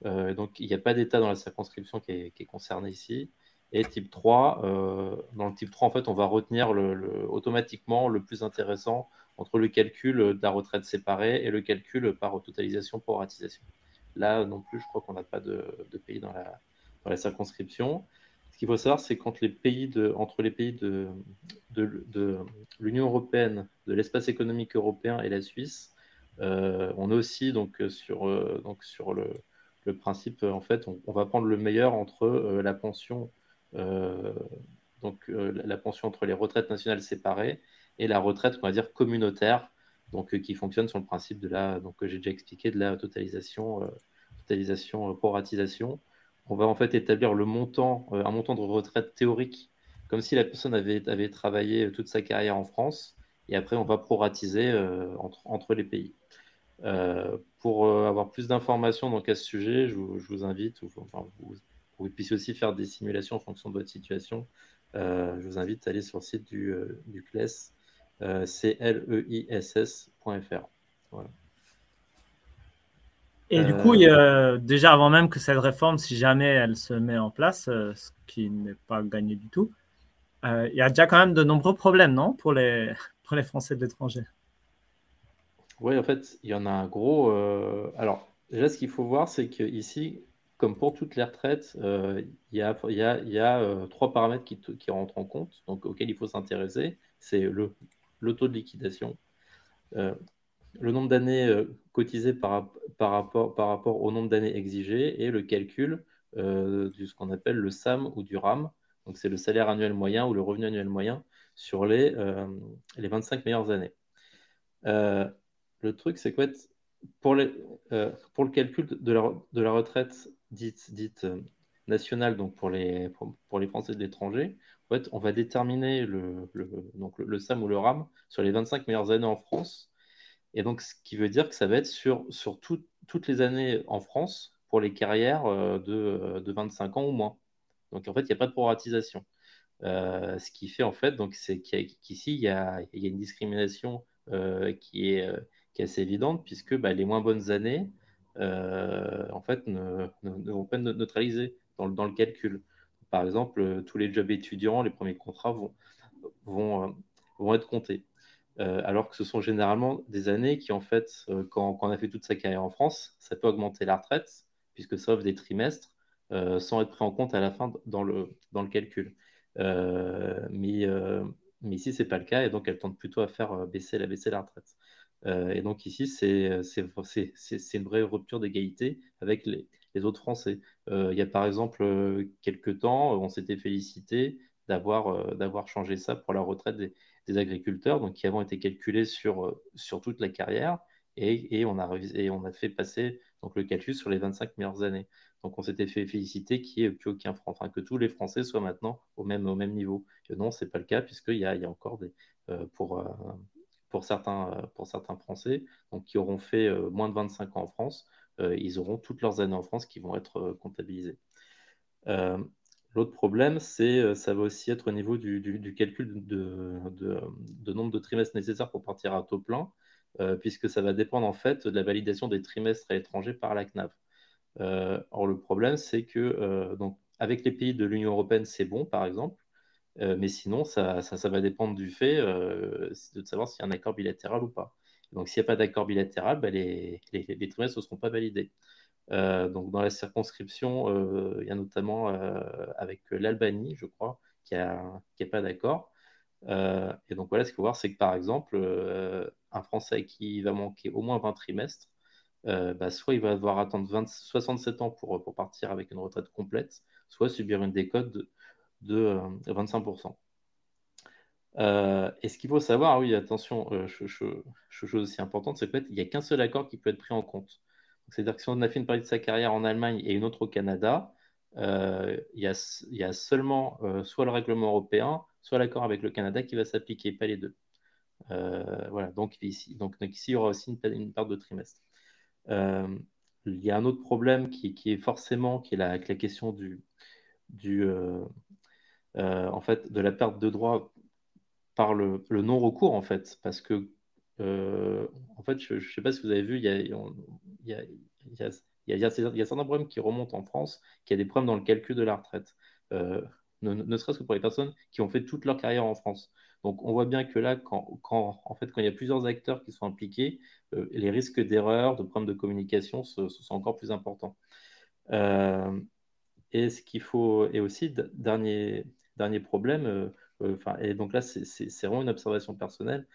Donc, il n'y a pas d'État dans la circonscription qui est, concerné ici. Et type 3, dans le type 3, en fait, on va retenir automatiquement le plus intéressant entre le calcul de la retraite séparée et le calcul par totalisation pour ratisation. Là non plus, je crois qu'on n'a pas de, pays dans la, dans la circonscription. Ce qu'il faut savoir, c'est qu'entre les pays de, pays de, de, l'Union européenne, de l'espace économique européen et la Suisse, euh, on est aussi donc sur, euh, donc sur le, le, principe, en fait, on, va prendre le meilleur entre euh, la pension, donc la pension entre les retraites nationales séparées et la retraite, on va dire communautaire, donc qui fonctionne sur le principe de la, donc que j'ai déjà expliqué, de la totalisation, totalisation, proratisation on va en fait établir le montant, euh, un montant de retraite théorique, comme si la personne avait, travaillé toute sa carrière en France, et après on va proratiser euh, entre, les pays. Euh, pour avoir plus d'informations donc à ce sujet, je vous, invite, ou, enfin, vous, vous, puissiez aussi faire des simulations en fonction de votre situation. je vous invite à aller sur le site du, du CLES, cleiss.fr. Voilà. Et du coup, déjà avant même que cette réforme, si jamais elle se met en place, euh, ce qui n'est pas gagné du tout, euh, il y a déjà quand même de nombreux problèmes, non, pour les, pour les Français de l'étranger? Oui, en fait, il y en a un gros. Euh, alors, déjà, ce qu'il faut voir, c'est qu'ici, comme pour toutes les retraites, il y a, il y a, a trois paramètres qui, rentrent en compte, donc auxquels il faut s'intéresser. C'est le, taux de liquidation, le nombre d'années euh, cotisées par, rapport, au nombre d'années exigées et le calcul euh, de ce qu'on appelle le SAM ou du RAM. Donc, c'est le salaire annuel moyen ou le revenu annuel moyen sur euh, les 25 meilleures années. Le truc, c'est que pour, les, pour le calcul de la, de la retraite dite, dite nationale, donc pour les, pour, les Français de l'étranger, en fait, on va déterminer le, donc le, SAM ou le RAM sur les 25 meilleures années en France et donc, ce qui veut dire que ça va être sur, sur toutes les années en France pour les carrières euh, de, de 25 ans ou moins. Donc, en fait, il n'y a pas de proratisation. Euh, ce qui fait, en fait, c'est qu'ici, il y a, y a une discrimination euh, qui, est, qui est assez évidente, puisque bah, les moins bonnes années, en fait, ne, vont pas être neutralisées dans, dans, le calcul. Par exemple, tous les jobs étudiants, les premiers contrats vont, vont, vont être comptés. Euh, alors que ce sont généralement des années qui, en fait, euh, quand, on a fait toute sa carrière en France, ça peut augmenter la retraite, puisque ça offre des trimestres euh, sans être pris en compte à la fin dans le, dans le calcul. mais, mais ici, ce n'est pas le cas, et donc elle tente plutôt à faire baisser, la, baisser la retraite. Et donc ici, c'est une vraie rupture d'égalité avec les, autres Français. il y a par exemple quelques temps, on s'était félicité d'avoir changé ça pour la retraite des, agriculteurs, donc qui avant été calculés sur, euh, toute la carrière, et, on a fait passer donc, le calcul sur les 25 meilleures années. Donc on s'était fait féliciter qu'il n'y ait plus aucun Français, que tous les Français soient maintenant au même, au même niveau. Non, ce n'est pas le cas, puisqu'il y a, y a encore des, euh, pour, euh, pour, certains, pour certains Français donc, qui auront fait moins de 25 ans en France, ils auront toutes leurs années en France qui vont être comptabilisées. L'autre problème, c'est euh, ça va aussi être au niveau du, calcul de, nombre de trimestres nécessaires pour partir à taux plein, euh, puisque ça va dépendre en fait de la validation des trimestres à l'étranger par la CNAV. Euh, or, le problème, c'est que donc, avec les pays de l'Union européenne, c'est bon, par exemple, mais sinon, ça, va dépendre du fait de savoir s'il y a un accord bilatéral ou pas. Donc, s'il n'y a pas d'accord bilatéral, bah, les, trimestres ne seront pas validés. Euh, donc dans la circonscription, euh, il y a notamment euh, avec l'Albanie, je crois, qui n'est pas d'accord. et donc voilà, ce qu'il faut voir, c'est que par exemple, un Français qui va manquer au moins 20 trimestres, bah, soit il va devoir attendre 67 ans pour, partir avec une retraite complète, soit subir une décote de 25%. et ce qu'il faut savoir, oui, attention, chose aussi importante, c'est qu'il n'y a qu'un seul accord qui peut être pris en compte. C'est-à-dire que si on a fait une partie de sa carrière en Allemagne et une autre au Canada, euh, il, y a, seulement euh, soit le règlement européen, soit l'accord avec le Canada qui va s'appliquer, pas les deux. Euh, voilà, donc ici, donc, ici, il y aura aussi une, une perte de trimestre. il y a un autre problème qui, est forcément qui est la, la question du, du en fait, de la perte de droit par le, non-recours, en fait, parce que euh, en fait, je ne sais pas si vous avez vu, il y a, certains problèmes qui remontent en France, qui a des problèmes dans le calcul de la retraite, euh, ne, serait-ce que pour les personnes qui ont fait toute leur carrière en France. Donc on voit bien que là, quand, en fait, quand il y a plusieurs acteurs qui sont impliqués, euh, les risques d'erreur, de problèmes de communication sont encore plus importants. et ce qu'il faut, et aussi, dernier, dernier problème, enfin, et donc là, c'est vraiment une observation personnelle,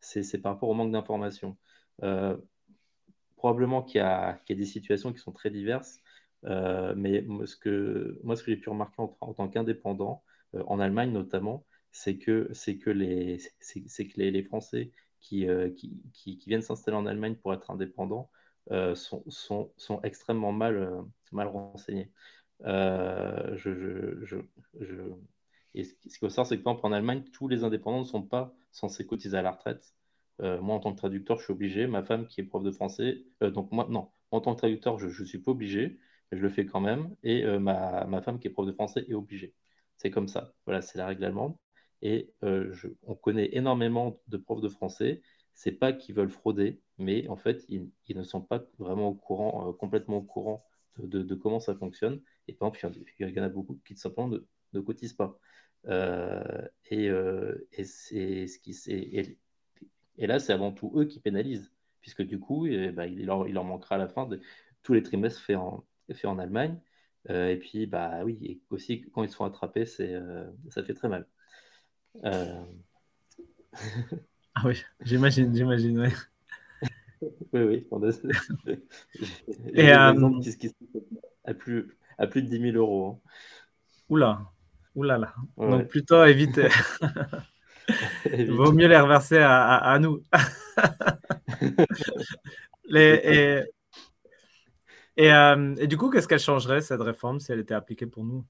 c'est par rapport au manque d'information probablement qu'il y, a des situations qui sont très diverses, euh, mais moi, ce que j'ai pu remarquer en, tant qu'indépendant, euh, en Allemagne notamment, c'est que, que, les, que les, Français qui, euh, qui, qui, viennent s'installer en Allemagne pour être indépendants sont, sont, sont, extrêmement mal, mal renseignés. Je, je, je, et ce qu'il faut c'est que en Allemagne, tous les indépendants ne sont pas censés cotiser à la retraite. Euh, moi, en tant que traducteur, je suis obligé. Ma femme, qui est prof de français, euh, donc moi, non, en tant que traducteur, je ne suis pas obligé, mais je le fais quand même. Et euh, ma, femme, qui est prof de français, est obligée. C'est comme ça. Voilà, c'est la règle allemande. Et on connaît énormément de profs de français. C'est pas qu'ils veulent frauder, mais en fait, ils, ne sont pas vraiment au courant, complètement au courant de, comment ça fonctionne. Et par il y en a beaucoup qui simplement ne, cotisent pas. et, et c'est ce qui et là, c'est avant tout eux qui pénalisent, puisque du coup, eh ben, il, leur, il, leur, manquera à la fin de tous les trimestres faits en, fait en Allemagne. Euh, et puis, bah oui, et aussi quand ils se font attraper, c'est, euh, ça fait très mal. Euh... ah oui, j'imagine, j'imagine. Oui, oui. On a... et euh... qui, à, plus, à plus de 10 000 euros. Hein. Oula, oula là. Donc plutôt éviter. Il vaut mieux les reverser à, nous. les, et, euh, et, du coup, qu'est-ce qu'elle changerait, cette réforme, si elle était appliquée pour nous?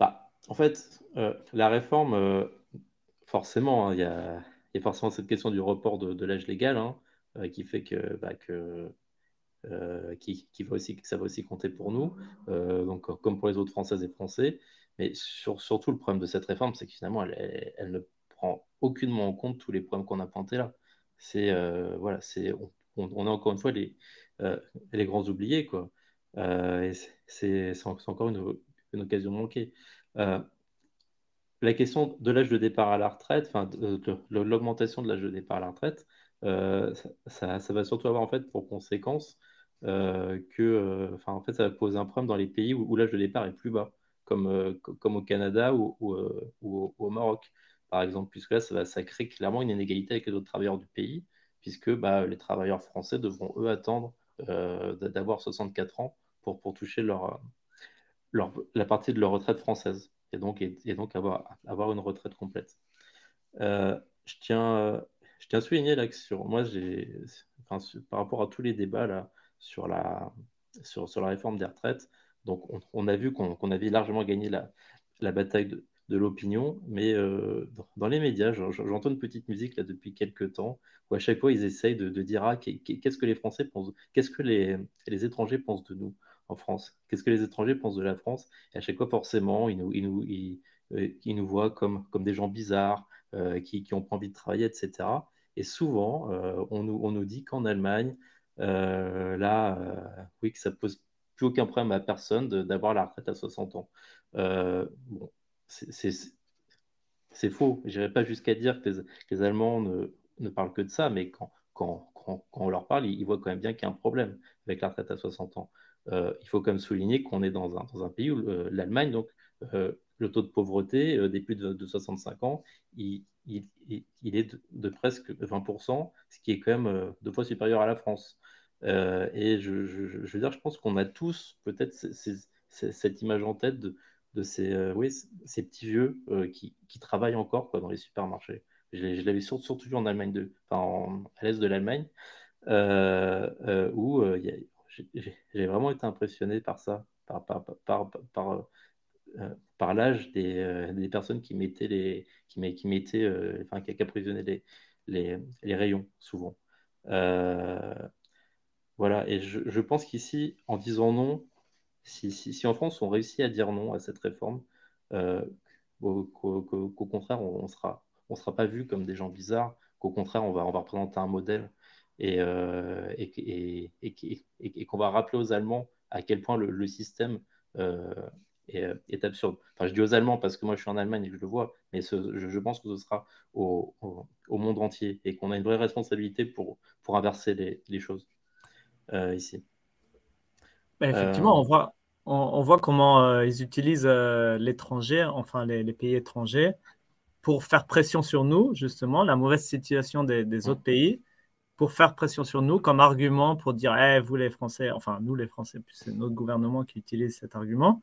Bah, En fait, euh, la réforme, euh, forcément, hein, il y, a, y, a, forcément cette question du report de, l'âge légal hein, qui fait que, bah, que qui, qui, va aussi, ça va aussi compter pour nous, donc comme pour les autres Françaises et Français. Mais surtout, le problème de cette réforme, c'est que finalement, elle, ne prend aucunement en compte tous les problèmes qu'on a pointés là. C'est euh, voilà, c'est on, est encore une fois les, euh, les grands oubliés quoi. Euh, c'est encore une, une, occasion manquée. la question de l'âge de départ à la retraite, enfin l'augmentation de l'âge de départ à la retraite, ça, ça, va surtout avoir en fait pour conséquence que, enfin en fait, ça va poser un problème dans les pays où l'âge de départ est plus bas comme, euh, comme au Canada ou, euh, au, Maroc, par exemple, puisque là, ça, ça, crée clairement une inégalité avec les autres travailleurs du pays, puisque bah, les travailleurs français devront, eux, attendre euh, d'avoir 64 ans pour, pour toucher leur, la partie de leur retraite française, et donc, et, donc avoir, avoir une retraite complète. je tiens je tiens à souligner là que sur moi, par rapport à tous les débats là, sur, la, sur, sur la réforme des retraites, donc, on, a vu qu'on avait largement gagné la, bataille de, l'opinion, mais euh, dans, les médias, j'entends une petite musique là depuis quelques temps, où à chaque fois ils essayent de, dire ah, qu'est-ce que les Français pensent, qu'est-ce que les, étrangers pensent de nous en France, qu'est-ce que les étrangers pensent de la France, et à chaque fois forcément ils nous, ils nous, ils, euh, nous voient comme, comme des gens bizarres, euh, qui n'ont pas envie de travailler, etc. Et souvent, on, nous, on nous dit qu'en Allemagne, là, oui, que ça pose plus aucun problème à personne d'avoir la retraite à 60 ans. Euh, bon, c'est faux. Je n'irai pas jusqu'à dire que les, Allemands ne, parlent que de ça, mais quand, on leur parle, ils, voient quand même bien qu'il y a un problème avec la retraite à 60 ans. Euh, il faut quand même souligner qu'on est dans un, pays où euh, l'Allemagne, donc le taux de pauvreté des plus de, 65 ans, il, est de, presque 20%, ce qui est quand même deux fois supérieur à la France. Euh, et je, veux dire, je pense qu'on a tous peut-être cette image en tête de, ces, euh, petits vieux euh, qui, travaillent encore dans les supermarchés. Je, l'avais surtout, vu en Allemagne, de, enfin, à l'est de l'Allemagne, où j'ai vraiment été impressionné par ça, par l'âge des, des, personnes qui mettaient les qui, qui mettaient enfin qui, les, les, rayons souvent. Voilà, et je, pense qu'ici, en disant non, si, en France on réussit à dire non à cette réforme, euh, qu'au contraire, on ne sera, on sera pas vu comme des gens bizarres, qu'au contraire, on va, on va représenter un modèle et, et, et qu'on va rappeler aux Allemands à quel point le, système est, absurde. Enfin, je dis aux Allemands parce que moi je suis en Allemagne et que je le vois, mais je, pense que ce sera au, monde entier et qu'on a une vraie responsabilité pour, pour inverser les, les choses ici. Ben, effectivement, on voit, on, voit comment ils utilisent l'étranger, enfin les, pays étrangers, pour faire pression sur nous, justement, la mauvaise situation des, mmh. autres pays, pour faire pression sur nous comme argument pour dire eh, vous les Français, enfin nous les Français, c'est notre gouvernement qui utilise cet argument.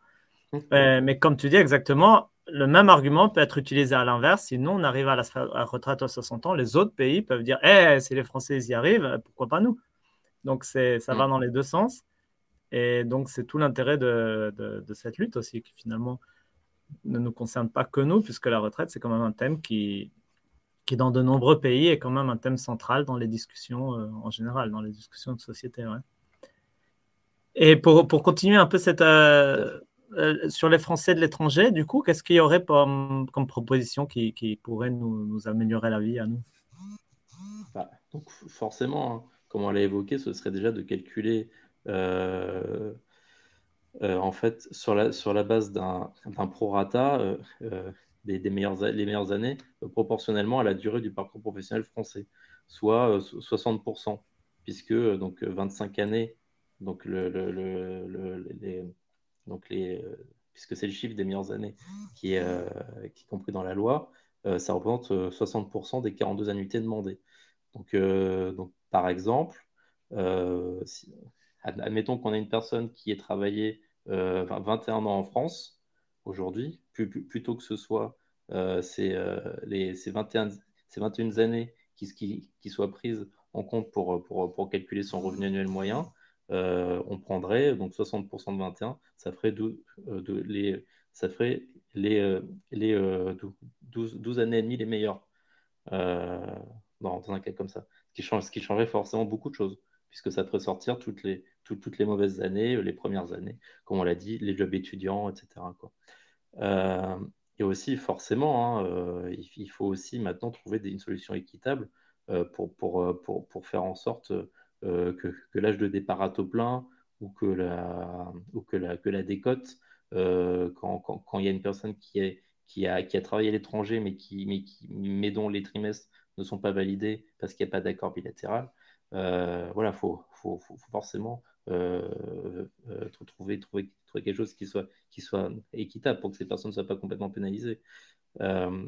Euh, mais comme tu dis exactement, le même argument peut être utilisé à l'inverse. Si nous, on arrive à la, retraite à 60 ans, les autres pays peuvent dire eh, si les Français y arrivent, pourquoi pas nous? Donc ça mmh. va dans les deux sens. Et donc c'est tout l'intérêt de, de, cette lutte aussi, qui finalement ne nous concerne pas que nous, puisque la retraite, c'est quand même un thème qui, qui, dans de nombreux pays, est quand même un thème central dans les discussions euh, en général, dans les discussions de société. Et pour, pour, continuer un peu cette, euh, euh, sur les Français de l'étranger, du coup, qu'est-ce qu'il y aurait comme, proposition qui, pourrait nous, améliorer la vie à nous? Bah, donc Forcément, hein, comme on l'a évoqué, ce serait déjà de calculer euh, en fait, sur la, base d'un prorata euh, euh, des, meilleures, les meilleures années, proportionnellement à la durée du parcours professionnel français, soit 60%, puisque donc 25 années, donc le, donc les, puisque c'est le chiffre des meilleures années qui est, qui est compris dans la loi, ça représente 60% des 42 annuités demandées. Donc, donc par exemple, admettons qu'on a une personne qui ait travaillé 21 euh, ans en France aujourd'hui, plutôt que ce soit euh, ces, euh, les, ces, 21, ces 21 années qui, qui, qui, soient prises en compte pour, pour, pour calculer son revenu annuel moyen, on prendrait donc 60% de 21, ça ferait, 12, de, les, ça ferait les, les 12, 12, années et demie les meilleures dans, un cas comme ça. Ce qui, change, ce qui changerait forcément beaucoup de choses, puisque ça ferait sortir toutes les, toutes les mauvaises années, les premières années, comme on l'a dit, les jobs étudiants, etc. Euh, et aussi, forcément, hein, euh, il, faut aussi maintenant trouver une solution équitable euh, pour, pour, pour, pour, faire en sorte que, que l'âge de départ à taux plein ou que la, ou que la, que la décote, quand, quand, quand, il y a une personne qui, est, qui, a, qui a travaillé à l'étranger, mais, qui, mais, qui, mais dont les trimestres ne sont pas validés parce qu'il n'y a pas d'accord bilatéral, voilà, il faut, faut, faut, forcément euh, euh, trouver, trouver, trouver, quelque chose qui soit, qui soit équitable pour que ces personnes ne soient pas complètement pénalisées. Euh,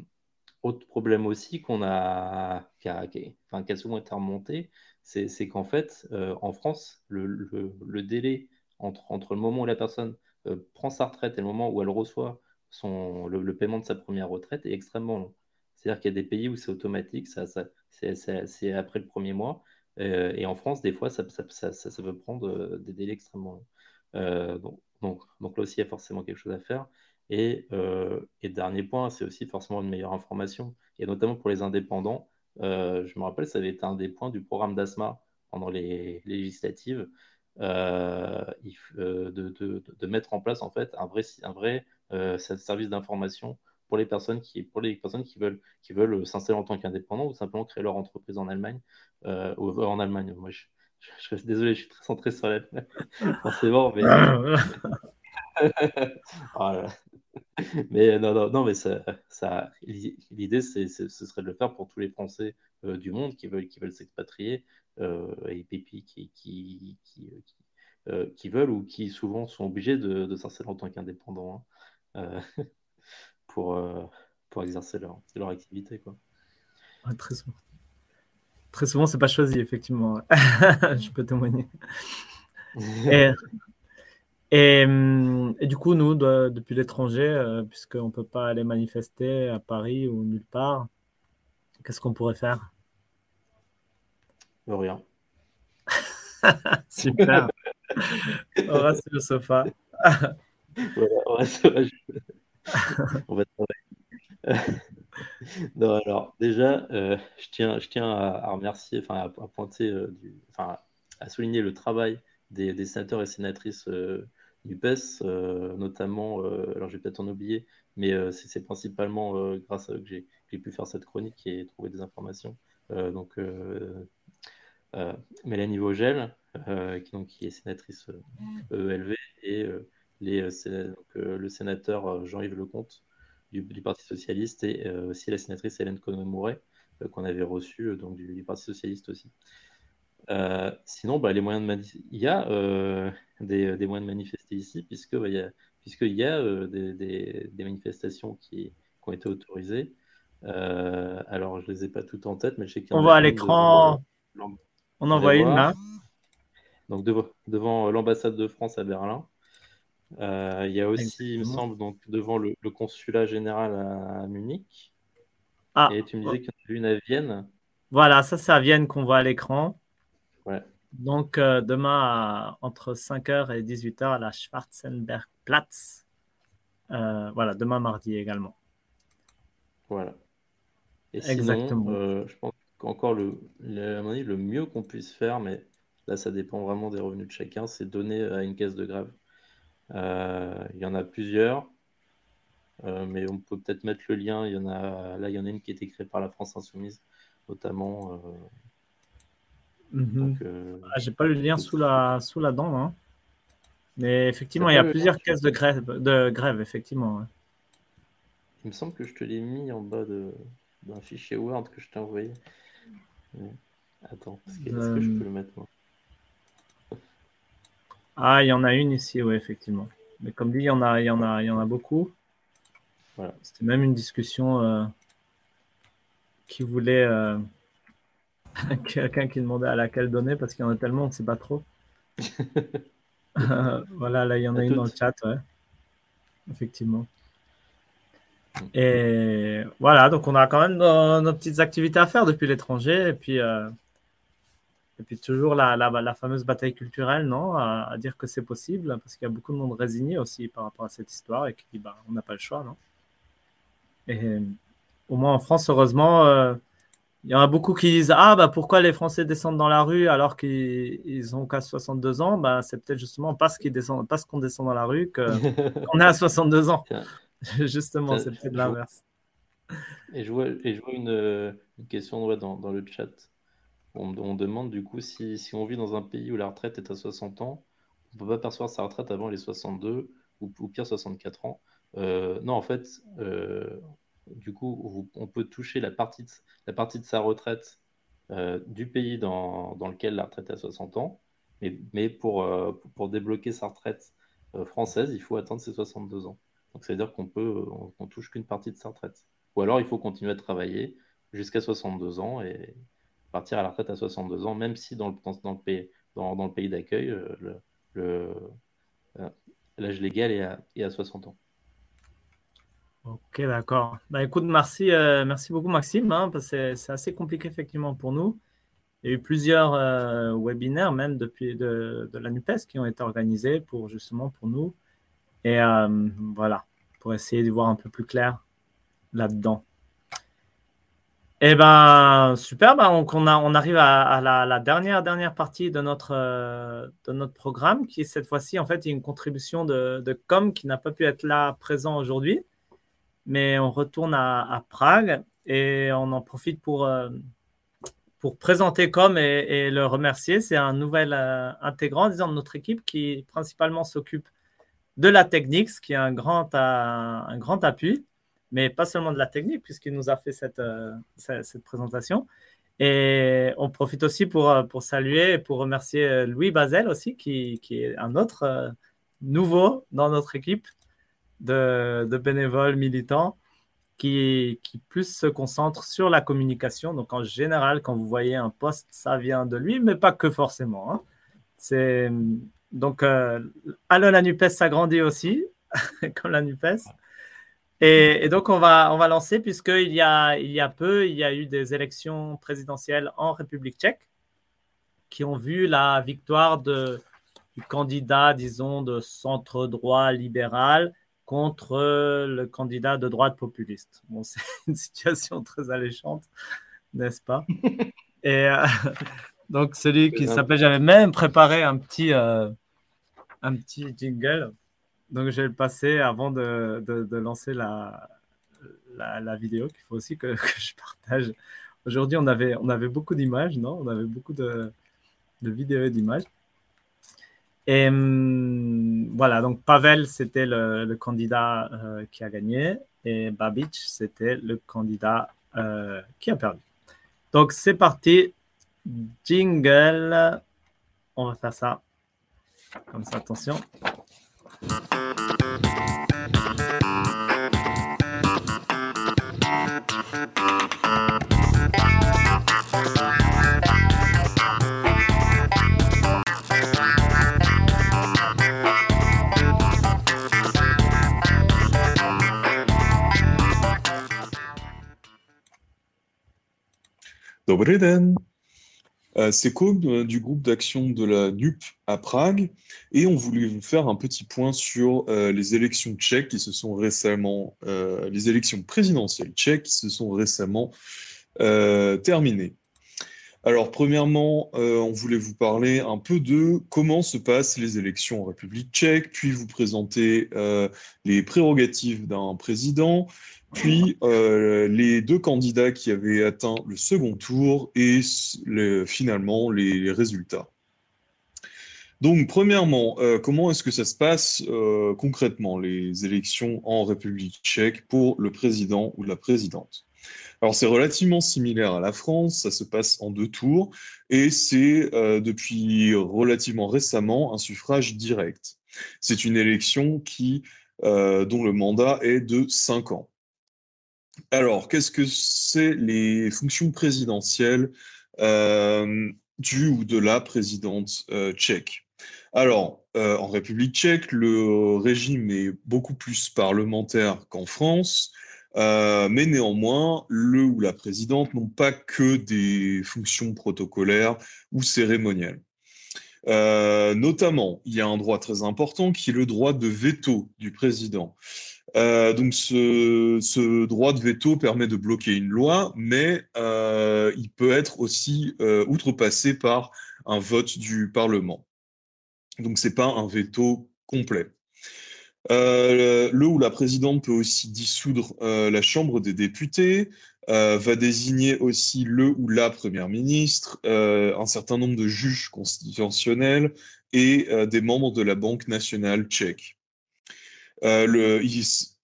autre problème aussi qu'on a, qui a, enfin, qui a souvent été remonté, c'est qu'en fait, en France, le, délai entre, entre le moment où la personne prend sa retraite et le moment où elle reçoit son, le, paiement de sa première retraite est extrêmement long. C'est-à-dire qu'il y a des pays où c'est automatique, ça, ça c'est après le premier mois. Euh, et en France, des fois, ça, ça, peut prendre euh, des délais extrêmement longs. Euh, donc, donc, donc, là aussi, il y a forcément quelque chose à faire. Et, et dernier point, c'est aussi forcément une meilleure information, et notamment pour les indépendants. je me rappelle, ça avait été un des points du programme d'ASMA pendant les, législatives, de, de, de, mettre en place en fait un vrai, un vrai service d'information pour les personnes qui, pour les personnes qui veulent, qui veulent s'installer en tant qu'indépendants ou simplement créer leur entreprise en Allemagne. Euh, ou, en Allemagne, moi, je, désolé, je suis très centré sur l'Allemagne, forcément, mais. voilà. Mais non, non, non, mais ça, ça l'idée, c'est, ce serait de le faire pour tous les Français euh, du monde qui veulent, qui veulent s'expatrier euh, et puis qui, qui, qui, euh, qui, veulent ou qui souvent sont obligés de, de s'installer en tant qu'indépendants. Hein. pour, euh, pour exercer leur, leur activité. Quoi. très souvent. Très souvent, c'est pas choisi, effectivement. Je peux témoigner. et, et, et, du coup, nous, depuis l'étranger, euh, puisqu'on ne peut pas aller manifester à Paris ou nulle part, qu'est-ce qu'on pourrait faire? Rien. Super. on reste sur le sofa. voilà, on reste on va non, alors déjà, euh, je tiens, je tiens à, remercier, enfin à, pointer, euh, enfin à souligner le travail des, des sénateurs et sénatrices euh, du PES, notamment, alors je vais peut-être en oublier, mais c'est principalement grâce à eux que j'ai pu faire cette chronique et trouver des informations. donc Mélanie Vogel, qui, donc, qui est sénatrice ELV, et les, le sénateur Jean-Yves Lecomte du, Parti Socialiste et aussi la sénatrice Hélène Conway-Mouret, qu'on avait reçue donc, du, Parti Socialiste aussi. Sinon, bah, les moyens de il y a des, des, moyens de manifester ici, puisque bah, y a puisqu'il y a euh, des, manifestations qui, ont été autorisées. Euh, alors, je ne les ai pas toutes en tête, mais je sais qu'il y On voit à l'écran. On en voit une là. Donc, devant, l'ambassade de France à Berlin. Euh, il y a aussi, il me semble, donc, devant le, consulat général à, Munich. Ah, et tu me disais qu'il y en avait une à Vienne. Voilà, ça c'est à Vienne qu'on voit à l'écran. Ouais. Donc, euh, demain, entre 5h et 18h à la Schwarzenbergplatz. Euh, voilà, demain mardi également. Voilà. Et Exactement. Euh, je pense qu'encore le, le, le mieux qu'on puisse faire, mais là, ça dépend vraiment des revenus de chacun, c'est donner à une caisse de grève. Il y en a plusieurs. mais on peut peut-être mettre le lien. Il y en a, là, il y en a une qui a été créée par la France Insoumise, notamment Mhm. Euh, ah, j'ai pas le lien sous la, sous la dent. Hein. Mais effectivement, il y a plusieurs caisses de grève, de grève effectivement. Il me semble que je te l'ai mis en bas d'un fichier Word que je t'ai envoyé. Attends, est-ce que, je peux le mettre moi Ah, il y en a une ici, oui, effectivement. Mais comme dit, il y en a, il y en a, il y en a beaucoup. Voilà. C'était même une discussion euh, qui voulait. Euh, quelqu'un qui demandait à laquelle donner parce qu'il y en a tellement, on ne sait pas trop. voilà, là, il y en a une dans le chat, ouais. Effectivement. Et voilà, donc on a quand même nos, petites activités à faire depuis l'étranger. Et puis, euh, et puis toujours la, la, la, fameuse bataille culturelle, non à, dire que c'est possible, parce qu'il y a beaucoup de monde résigné aussi par rapport à cette histoire et qui dit bah, on n'a pas le choix, non Et au moins en France, heureusement, euh, il y en a beaucoup qui disent Ah, bah, pourquoi les Français descendent dans la rue alors qu'ils ont qu'à 62 ans? Bah, C'est peut-être justement parce qu'on descend dans la rue qu'on est à 62 ans. justement, c'est peut-être l'inverse. Et je vois, et je vois une, question dans, dans, le chat. On, demande du coup si, si, on vit dans un pays où la retraite est à 60 ans, on ne peut pas percevoir sa retraite avant les 62 ou, ou pire 64 ans. Euh, non, en fait, euh, du coup, on peut toucher la partie de, sa retraite euh, du pays dans, lequel la retraite est à 60 ans. Mais, euh, pour débloquer sa retraite euh, française, il faut attendre ses 62 ans. Donc, c'est-à-dire qu'on peut, touche qu'une partie de sa retraite. Ou alors, il faut continuer à travailler jusqu'à 62 ans et partir à la retraite à 62 ans, même si dans le, dans, le pays, dans, le pays d'accueil, l'âge légal est à, est à 60 ans. Ok, d'accord. Bah, écoute, merci, euh, merci beaucoup, Maxime, hein, parce c'est assez compliqué effectivement pour nous. Il y a eu plusieurs euh, webinaires, même depuis de, la NUPES, qui ont été organisés pour justement pour nous. Et euh, voilà, pour essayer de voir un peu plus clair là-dedans. Eh ben, super. Ben, on, a, on arrive à, la, dernière, dernière partie de notre, de notre programme, qui est cette fois-ci, en fait, une contribution de, de Com qui n'a pas pu être là présent aujourd'hui mais on retourne à, Prague et on en profite pour, euh, pour présenter Com et, le remercier. C'est un nouvel euh, intégrant disons, de notre équipe qui principalement s'occupe de la technique, ce qui est un grand, un, grand appui, mais pas seulement de la technique, puisqu'il nous a fait cette, euh, cette, présentation. Et on profite aussi pour, pour saluer et pour remercier Louis Bazel aussi, qui, qui est un autre nouveau dans notre équipe de, bénévoles militants qui, qui, plus se concentrent sur la communication. Donc, en général, quand vous voyez un poste, ça vient de lui, mais pas que forcément. Hein. C'est donc euh, alors la Nupes s'agrandit aussi, comme la Nupes. Et, et, donc on va on va lancer puisqu'il y a il y a peu il y a eu des élections présidentielles en République Tchèque qui ont vu la victoire de, du candidat disons de centre droit libéral contre euh, le candidat de droite populiste. Bon, c'est une situation très alléchante, n'est-ce pas? Et euh, donc, celui qui s'appelle, j'avais même préparé un petit, euh, un petit jingle. Donc, je vais le passer avant de, de, lancer la, la, vidéo qu'il faut aussi que, que, je partage Aujourd'hui, on avait, on avait beaucoup d'images, non? On avait beaucoup de, de vidéos et d'images. Et hum, voilà, donc Pavel, c'était le, candidat euh, qui a gagné et Babic, c'était le candidat euh, qui a perdu. Donc c'est parti, jingle. On va faire ça comme ça, attention. Dobry den. Euh, c'est euh, du groupe d'action de la NUP à Prague et on voulait vous faire un petit point sur euh, les élections tchèques qui se sont récemment, les élections présidentielles tchèques qui se sont récemment terminées. Alors, premièrement, on voulait vous parler un peu de comment se passent les élections en République tchèque, puis vous présenter les prérogatives d'un président, puis euh, les deux candidats qui avaient atteint le second tour et finalement les, résultats. Donc, premièrement, euh, comment est-ce que ça se passe euh, concrètement, les élections en République tchèque pour le président ou la présidente? Alors, c'est relativement similaire à la France, ça se passe en deux tours, et c'est depuis relativement récemment un suffrage direct. C'est une élection qui, dont le mandat est de cinq ans. Alors, qu'est-ce que c'est les fonctions présidentielles euh, du ou de la présidente euh, tchèque? Alors, euh, en République tchèque, le régime est beaucoup plus parlementaire qu'en France, mais néanmoins, le ou la présidente n'ont pas que des fonctions protocolaires ou cérémonielles. Notamment, il y a un droit très important qui est le droit de veto du président. Euh, donc ce, droit de veto permet de bloquer une loi, mais euh, il peut être aussi euh, outrepassé par un vote du Parlement. Donc ce n'est pas un veto complet. le ou la présidente peut aussi dissoudre la Chambre des députés, va désigner aussi le ou la première ministre, un certain nombre de juges constitutionnels et des membres de la Banque nationale tchèque. Euh,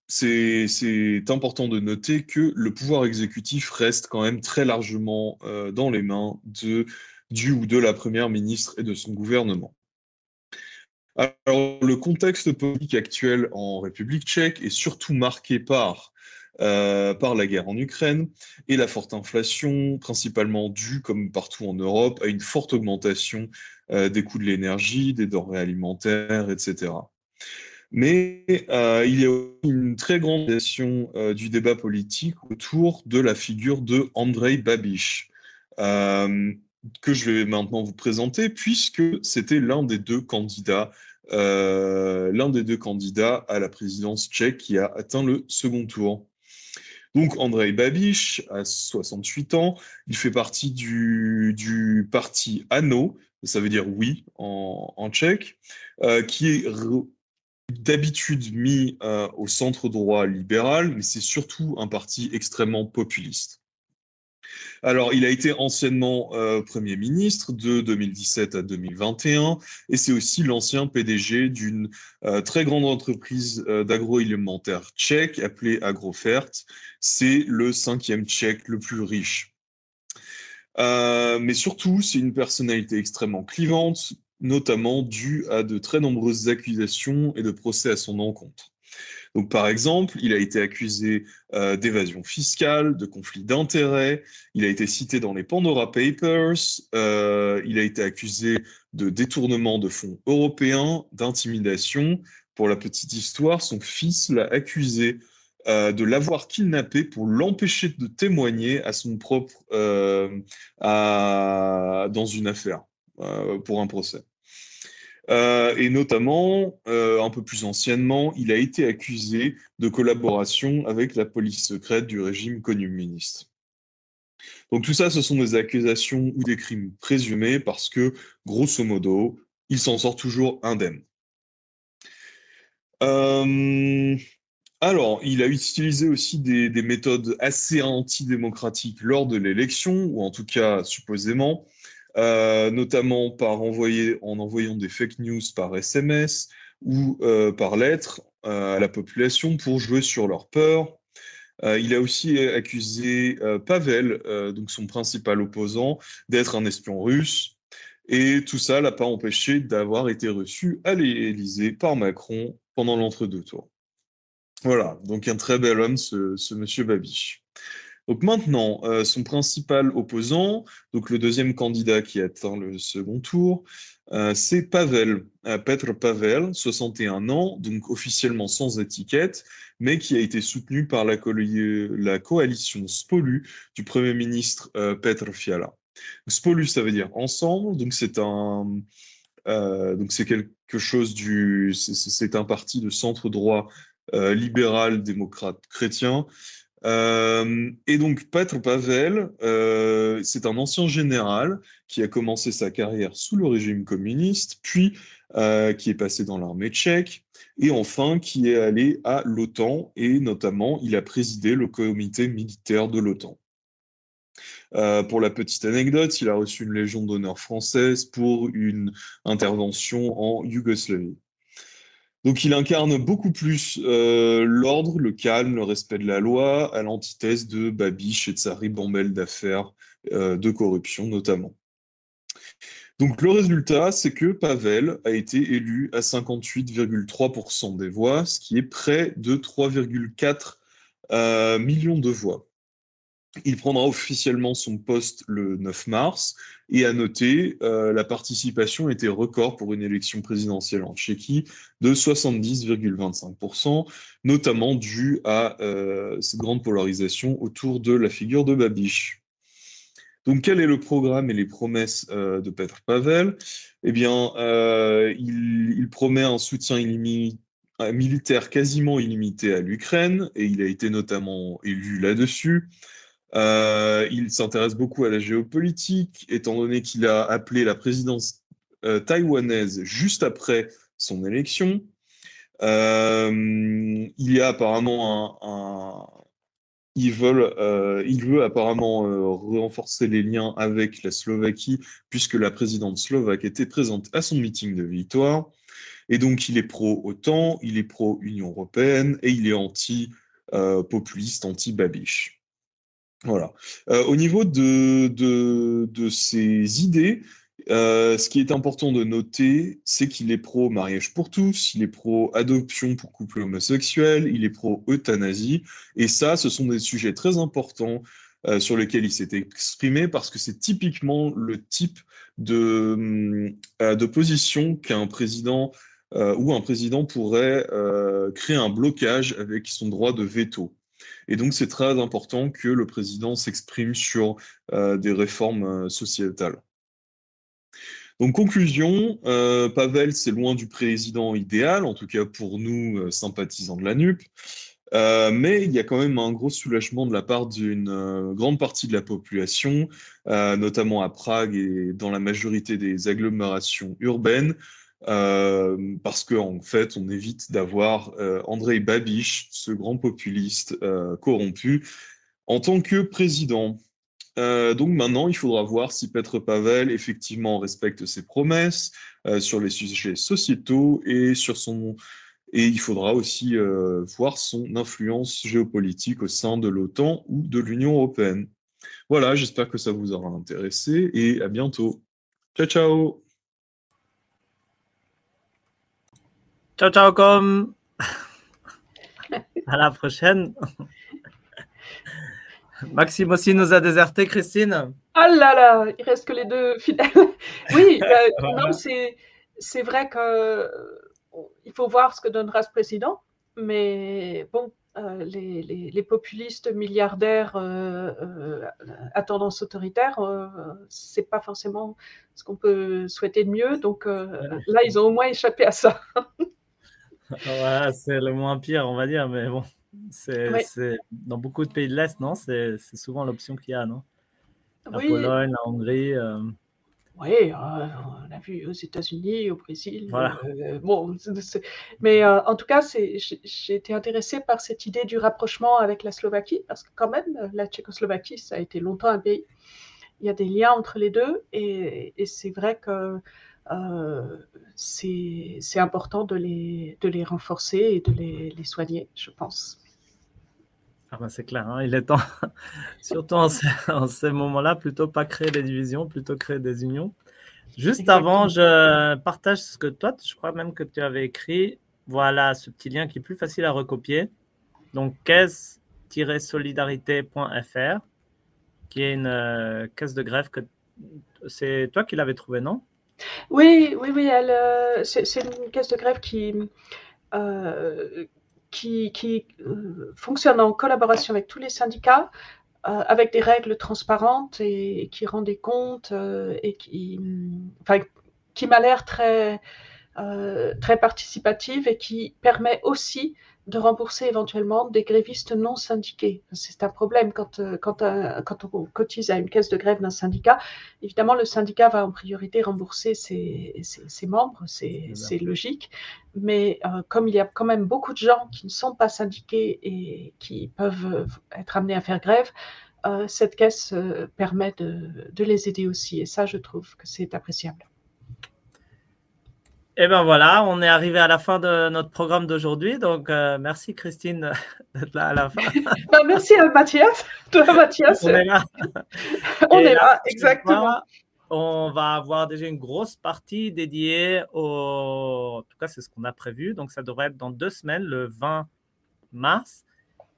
c'est important de noter que le pouvoir exécutif reste quand même très largement euh, dans les mains de, du ou de la première ministre et de son gouvernement. Alors, le contexte politique actuel en République tchèque est surtout marqué par, euh, par la guerre en Ukraine et la forte inflation, principalement due, comme partout en Europe, à une forte augmentation des coûts de l'énergie, des denrées alimentaires, etc. Mais euh, il y a une très grande euh, du débat politique autour de la figure de Andrei Babiš, euh, que je vais maintenant vous présenter, puisque c'était l'un des deux candidats, l'un des deux candidats à la présidence tchèque qui a atteint le second tour. Donc Andrei Babiš a 68 ans, il fait partie du, parti ANO, ça veut dire oui en, tchèque, qui est d'habitude mis euh, au centre droit libéral, mais c'est surtout un parti extrêmement populiste. Alors, il a été anciennement euh, Premier ministre de 2017 à 2021, et c'est aussi l'ancien PDG d'une euh, très grande entreprise d'agroalimentaire tchèque appelée Agrofert. C'est le cinquième tchèque le plus riche. mais surtout, c'est une personnalité extrêmement clivante, notamment dû à de très nombreuses accusations et de procès à son encontre. Donc, par exemple, il a été accusé euh, d'évasion fiscale, de conflit d'intérêts, il a été cité dans les Pandora Papers, euh, il a été accusé de détournement de fonds européens, d'intimidation. Pour la petite histoire, son fils l'a accusé euh, de l'avoir kidnappé pour l'empêcher de témoigner à son propre dans une affaire pour un procès. Euh, et notamment, euh, un peu plus anciennement, il a été accusé de collaboration avec la police secrète du régime communiste. Donc tout ça, ce sont des accusations ou des crimes présumés parce que, grosso modo, il s'en sort toujours indemne. Euh, Alors, il a utilisé aussi des, méthodes assez antidémocratiques lors de l'élection, ou en tout cas supposément, euh, notamment par en envoyant des fake news par SMS ou euh, par lettre à la population pour jouer sur leur peur. il a aussi accusé Pavel, donc son principal opposant, d'être un espion russe. Et tout ça l'a pas empêché d'avoir été reçu à l'Élysée par Macron pendant l'entre-deux tours. Voilà, donc un très bel homme, ce, monsieur Babiche. Donc maintenant, euh, son principal opposant, donc le deuxième candidat qui atteint le second tour, euh, c'est Pavel, euh, Petr Pavel, 61 ans, donc officiellement sans étiquette, mais qui a été soutenu par la, coalition Spolu du Premier ministre Petr Fiala. Spolu, ça veut dire ensemble, donc c'est un, donc c'est quelque chose du, c'est un parti de centre droit libéral, démocrate, chrétien. Euh, et donc Petr Pavel, c'est un ancien général qui a commencé sa carrière sous le régime communiste, puis qui est passé dans l'armée tchèque, et enfin qui est allé à l'OTAN, et notamment il a présidé le comité militaire de l'OTAN. Euh, pour la petite anecdote, il a reçu une Légion d'honneur française pour une intervention en Yougoslavie. Donc il incarne beaucoup plus euh, l'ordre, le calme, le respect de la loi, à l'antithèse de Babiche et de sa ribambelle d'affaires euh, de corruption notamment. Donc le résultat, c'est que Pavel a été élu à 58,3% des voix, ce qui est près de 3,4 millions de voix. Il prendra officiellement son poste le 9 mars et à noter, euh, la participation était record pour une élection présidentielle en Tchéquie de 70,25%, notamment dû à euh, cette grande polarisation autour de la figure de Babiche. Donc quel est le programme et les promesses euh, de Petr Pavel? Eh bien, il, promet un soutien militaire quasiment illimité à l'Ukraine, et il a été notamment élu là-dessus. Euh, il s'intéresse beaucoup à la géopolitique, étant donné qu'il a appelé la présidence euh, taïwanaise juste après son élection. Euh, il y a apparemment un, il, il veut apparemment renforcer les liens avec la Slovaquie, puisque la présidente slovaque était présente à son meeting de victoire. Et donc, il est pro-OTAN, il est pro-Union européenne et il est anti-populiste, anti-babiche. Voilà. Euh, au niveau de, de, de ces idées, euh, ce qui est important de noter, c'est qu'il est pro mariage pour tous, il est pro adoption pour couple homosexuel, il est pro euthanasie, et ça, ce sont des sujets très importants euh, sur lesquels il s'est exprimé parce que c'est typiquement le type de, de position qu'un président ou un président pourrait créer un blocage avec son droit de veto. Et donc, c'est très important que le président s'exprime sur euh, des réformes euh, sociétales. Donc, conclusion, euh, Pavel, c'est loin du président idéal, en tout cas pour nous, sympathisants de la NUP. mais il y a quand même un gros soulagement de la part d'une grande partie de la population, notamment à Prague et dans la majorité des agglomérations urbaines, euh, parce qu'en en fait, on évite d'avoir euh, Andrei Babiš, ce grand populiste euh, corrompu, en tant que président. donc maintenant, il faudra voir si Petr Pavel effectivement respecte ses promesses sur les sujets sociétaux et sur son et il faudra aussi voir son influence géopolitique au sein de l'OTAN ou de l'Union européenne. Voilà, j'espère que ça vous aura intéressé et à bientôt. Ciao ciao Ciao, ciao, comme. à la prochaine. Maxime aussi nous a déserté, Christine. Ah là là, il reste que les deux fidèles. oui, euh, c'est vrai que il faut voir ce que donnera ce président, mais bon, euh, les, les, populistes milliardaires euh, à tendance autoritaire, c'est pas forcément ce qu'on peut souhaiter de mieux. Donc là, ils ont au moins échappé à ça. c'est le moins pire, on va dire, mais bon, c'est dans beaucoup de pays de l'Est, non C'est souvent l'option qu'il y a, non? La Pologne, la Hongrie. Euh. Oui, euh, la vu aux États-Unis, au Brésil. Voilà. euh, bon, mais euh, en tout cas, j'ai été intéressée par cette idée du rapprochement avec la Slovaquie, parce que quand même, la Tchécoslovaquie, ça a été longtemps un pays. Il y a des liens entre les deux, et, et c'est vrai que c'est c'est important de les, de les renforcer et de les, les soigner, je pense. Ah ben, c'est clair, hein, il est temps, surtout en ces, en ces moments-là, plutôt pas créer des divisions, plutôt créer des unions. Juste Exactement. avant, je partage ce que toi, je crois même que tu avais écrit. Voilà ce petit lien qui est plus facile à recopier. Donc, caisse-solidarité.fr, qui est une euh, caisse de grève que c'est toi qui l'avais trouvé, non? Oui, oui, oui, euh, c'est une caisse de grève qui, euh, qui, euh, fonctionne en collaboration avec tous les syndicats, avec des règles transparentes et, qui rend des comptes et qui, enfin, qui m'a l'air très, très participative et qui permet aussi de rembourser éventuellement des grévistes non syndiqués. C'est un problème quand, euh, quand, un- quand on cotise à une caisse de grève d'un syndicat. Évidemment, le syndicat va en priorité rembourser ses, ses- ses membres, c'est logique. Mais euh, comme il y a quand même beaucoup de gens qui ne sont pas syndiqués et qui peuvent euh, être amenés à faire grève, euh, cette caisse euh, permet de, de les aider aussi. Et ça, je trouve que c'est appréciable. Et ben voilà, on est arrivé à la fin de notre programme d'aujourd'hui. Donc, euh, merci Christine d'être là à la fin. Ben, merci à Mathias. Toi, Mathias, On est là. on Et est là, exactement. On va avoir déjà une grosse partie dédiée au. En tout cas, c'est ce qu'on a prévu. Donc, ça devrait être dans deux semaines, le 20 mars.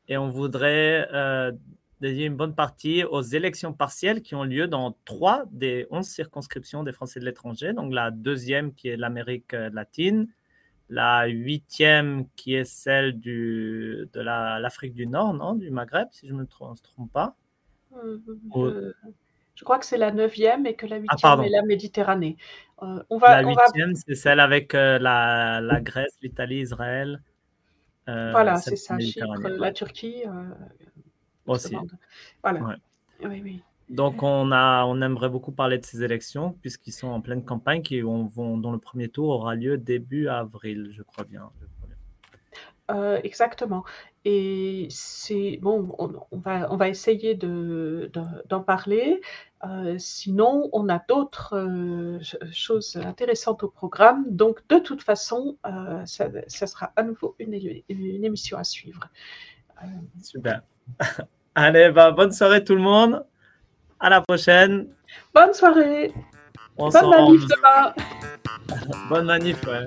Et on voudrait euh, dédier une bonne partie aux élections partielles qui ont lieu dans trois des onze circonscriptions des Français de l'étranger. Donc, la deuxième qui est l'Amérique euh, latine, la huitième qui est celle du, de la- l'Afrique du Nord, non Du Maghreb, si je ne me trompe, trompe pas. Euh, Je, je crois que c'est la neuvième et que la huitième pardon. est la Méditerranée. Euh, on va, La va, huitième, c'est celle avec euh, la, la Grèce, l'Italie, Israël. voilà, c'est ça, Chypre, ouais. la Turquie. Aussi. Voilà. Ouais. Oui, oui. Donc, on, a, on aimerait beaucoup parler de ces élections, puisqu'ils sont en pleine campagne, qui vont, vont- dont le premier tour aura lieu début avril, je crois bien. je crois bien. Euh, exactement. Et c'est bon, on, on va, on va essayer de, de- d'en parler. Euh, sinon, on a d'autres euh, ch- choses intéressantes au programme. Donc, de toute façon, ça, ça sera à nouveau une, une émission à suivre. Super. Allez, bah, bonne soirée tout le monde. À la prochaine. bonne soirée, On bonne manif demain. Bonne manif, ouais.